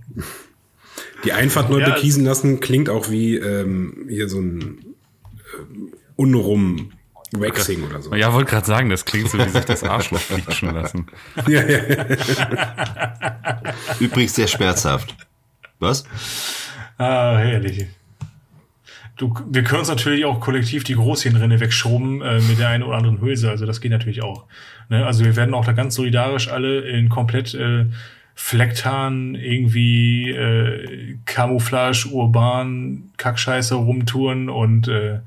Die Einfahrt neu Ja. bekiesen lassen klingt auch wie ähm, hier so ein ähm, Unrum Waxing oder so. Ja, wollte gerade sagen, das klingt so, wie sich das Arschloch quietschen lassen. Ja, ja. Übrigens sehr schmerzhaft. Was? Ah, herrlich. Du, wir können uns natürlich auch kollektiv die Großhirnrinne wegschrubben äh, mit der einen oder anderen Hülse. Also das geht natürlich auch. Ne? Also wir werden auch da ganz solidarisch alle in komplett äh, Flecktarn, irgendwie äh, Camouflage, urban, Kackscheiße rumtouren und äh,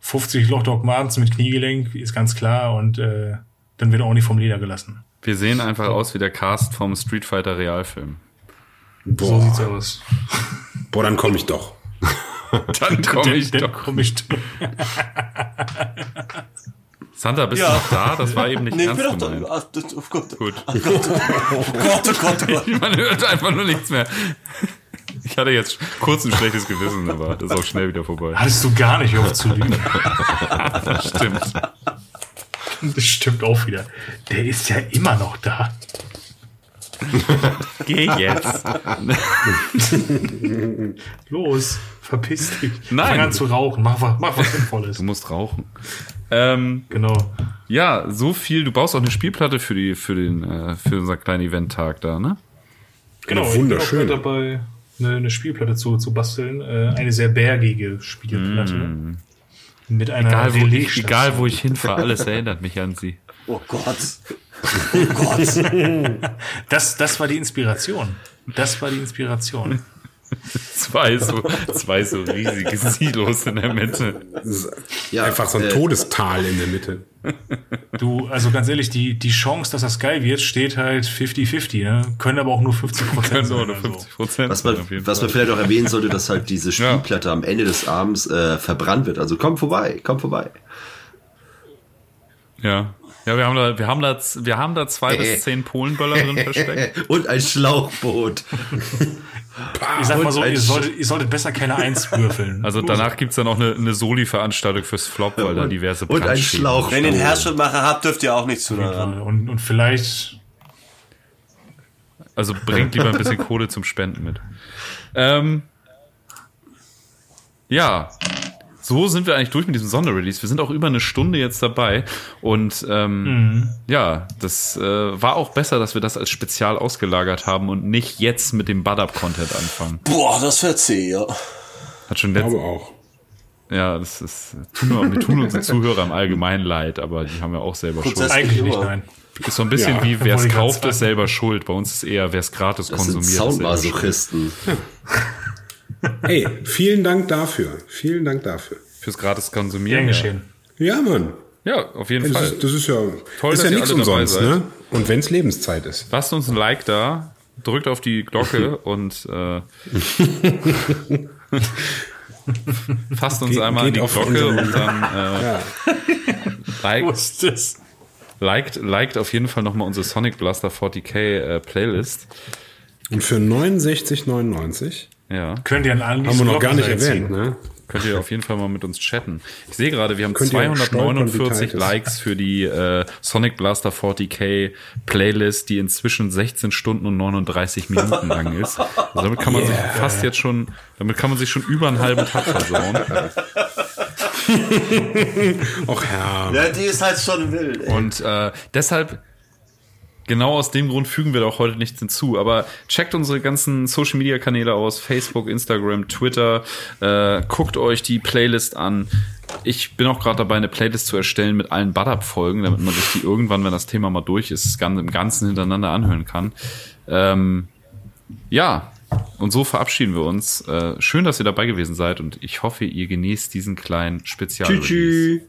50 Loch Martens mit Kniegelenk, ist ganz klar. Und äh, dann wird auch nicht vom Leder gelassen. Wir sehen einfach aus wie der Cast vom Street Fighter Realfilm. So sieht's Boah, aus. boah, dann komme ich doch. Dann komme ich Dann doch. komm ich Santa, bist Ja. du noch da? Das war eben nicht Nee, ich ernst bin doch gemeint. da. Ach, das, oh Gott. Gut. Oh Gott, oh Gott, oh Gott. Man hört einfach nur nichts mehr. Ich hatte jetzt kurz ein schlechtes Gewissen, aber das ist auch schnell wieder vorbei. Hattest du gar nicht auf zu lügen. Das stimmt. Das stimmt auch wieder. Der ist ja immer noch da. Geh jetzt. Los, verpiss dich. Nein. Fang an zu rauchen. Mach, was- mach was Sinnvolles. Du musst rauchen. Ähm, Genau. ja, so viel. Du baust auch eine Spielplatte für die, für den, äh, für unser kleinen Eventtag da, ne? Genau. Ja, Ich bin auch dabei, eine, eine Spielplatte zu, zu basteln. Äh, eine sehr bergige Spielplatte. Mit einer Mm. Egal wo, ich, egal wo ich hinfahre, alles erinnert mich an sie. Oh Gott. Oh Gott. Das, das war die Inspiration. Das war die Inspiration. Zwei so, zwei so riesige Silos in der Mitte. Ja, Einfach so ein äh, Todestal in der Mitte. Du, also ganz ehrlich, die, die Chance, dass das geil wird, steht halt 50-50. Ne? Können aber auch nur 50 Prozent sein. Also. 50 Prozent. Was man, was man vielleicht auch erwähnen sollte, dass halt diese Spielplatte am Ende des Abends äh, verbrannt wird. Also komm vorbei, komm vorbei. Ja. Ja, wir haben da, wir haben da, wir haben da zwei bis zehn Polenböller drin versteckt. Und ein Schlauchboot. Ich sag mal so, ihr solltet, ihr solltet besser keine Eins würfeln. Also danach gibt's dann auch eine, eine Soli-Veranstaltung fürs Flop, weil da diverse Und ein Brandschäden- Schlauch. Wenn ihr einen Herzschrittmacher habt, dürft ihr auch nicht zu nah. Und, und vielleicht, Also bringt lieber ein bisschen Kohle zum Spenden mit. Ähm, ja, so sind wir eigentlich durch mit diesem Sonderrelease. Wir sind auch über eine Stunde jetzt dabei. Und ähm, ja, das äh, war auch besser, dass wir das als Spezial ausgelagert haben und nicht jetzt mit dem Bud-Up-Content anfangen. Boah, das wird zäh, ja. Hat schon Ich letzt, glaube auch. ja, das ist, tun wir, wir tun unsere Zuhörer im Allgemeinen leid, aber die haben ja auch selber Schuld. eigentlich nicht, nein. Ist so ein bisschen Ja, wie, wer es kauft, ist selber schuld. Bei uns ist eher, wer es gratis Das sind konsumiert. ist. Soundmasochisten. Hey, vielen Dank dafür. Vielen Dank dafür. Fürs gratis Gern Konsumieren. Ja. geschehen. Ja, Mann. ja, auf jeden Das Fall. ist, das ist ja, Toll, ist ja nichts umsonst, ne? Und wenn's Lebenszeit ist. Lasst uns ein Like da, drückt auf die Glocke und äh, fasst uns Geht- einmal die Glocke und dann äh, liked, ist das? liked, liked auf jeden Fall nochmal unsere Sonic Blaster 40k äh, Playlist. Und für 69,99 Ja, Könnt ihr an allen haben wir noch gar nicht erwähnt, ne? könnt ihr auf jeden Fall mal mit uns chatten. Ich sehe gerade, wir haben Könnt ihr stolpern, wie 249 tight es- Likes für die äh, Sonic Blaster 40k Playlist, die inzwischen 16 Stunden und 39 Minuten lang ist. Also damit kann man sich fast jetzt schon, damit kann man sich schon über einen halben Tag versauen. Och Herr. Ja, die ist halt schon wild. Ey. Und äh, deshalb, genau aus dem Grund fügen wir da auch heute nichts hinzu. Aber checkt unsere ganzen Social Media Kanäle aus, Facebook, Instagram, Twitter, äh, guckt euch die Playlist an. Ich bin auch gerade dabei, eine Playlist zu erstellen mit allen Bad-Up-Folgen, damit man sich die irgendwann, wenn das Thema mal durch ist, ganz im Ganzen hintereinander anhören kann. Ähm, ja, und so verabschieden wir uns. Äh, schön, dass ihr dabei gewesen seid und ich hoffe, ihr genießt diesen kleinen Spezial. Tschüss.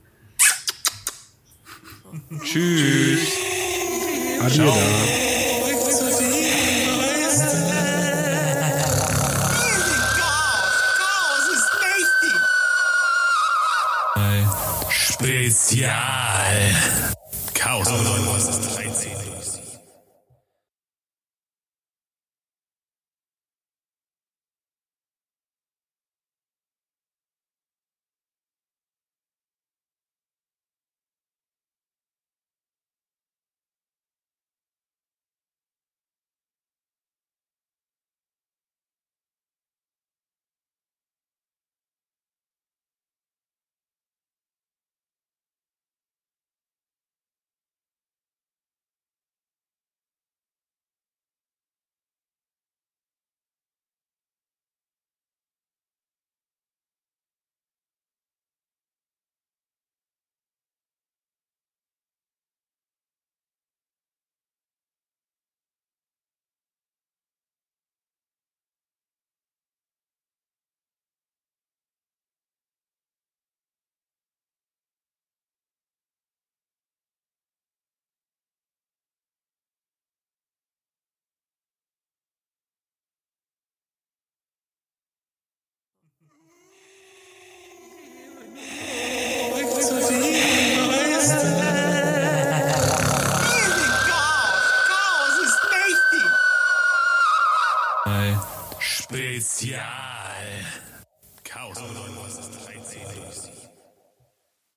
Tschüss. Adieu. Spezial. Chaos. Was 13. Spezial. Chaos.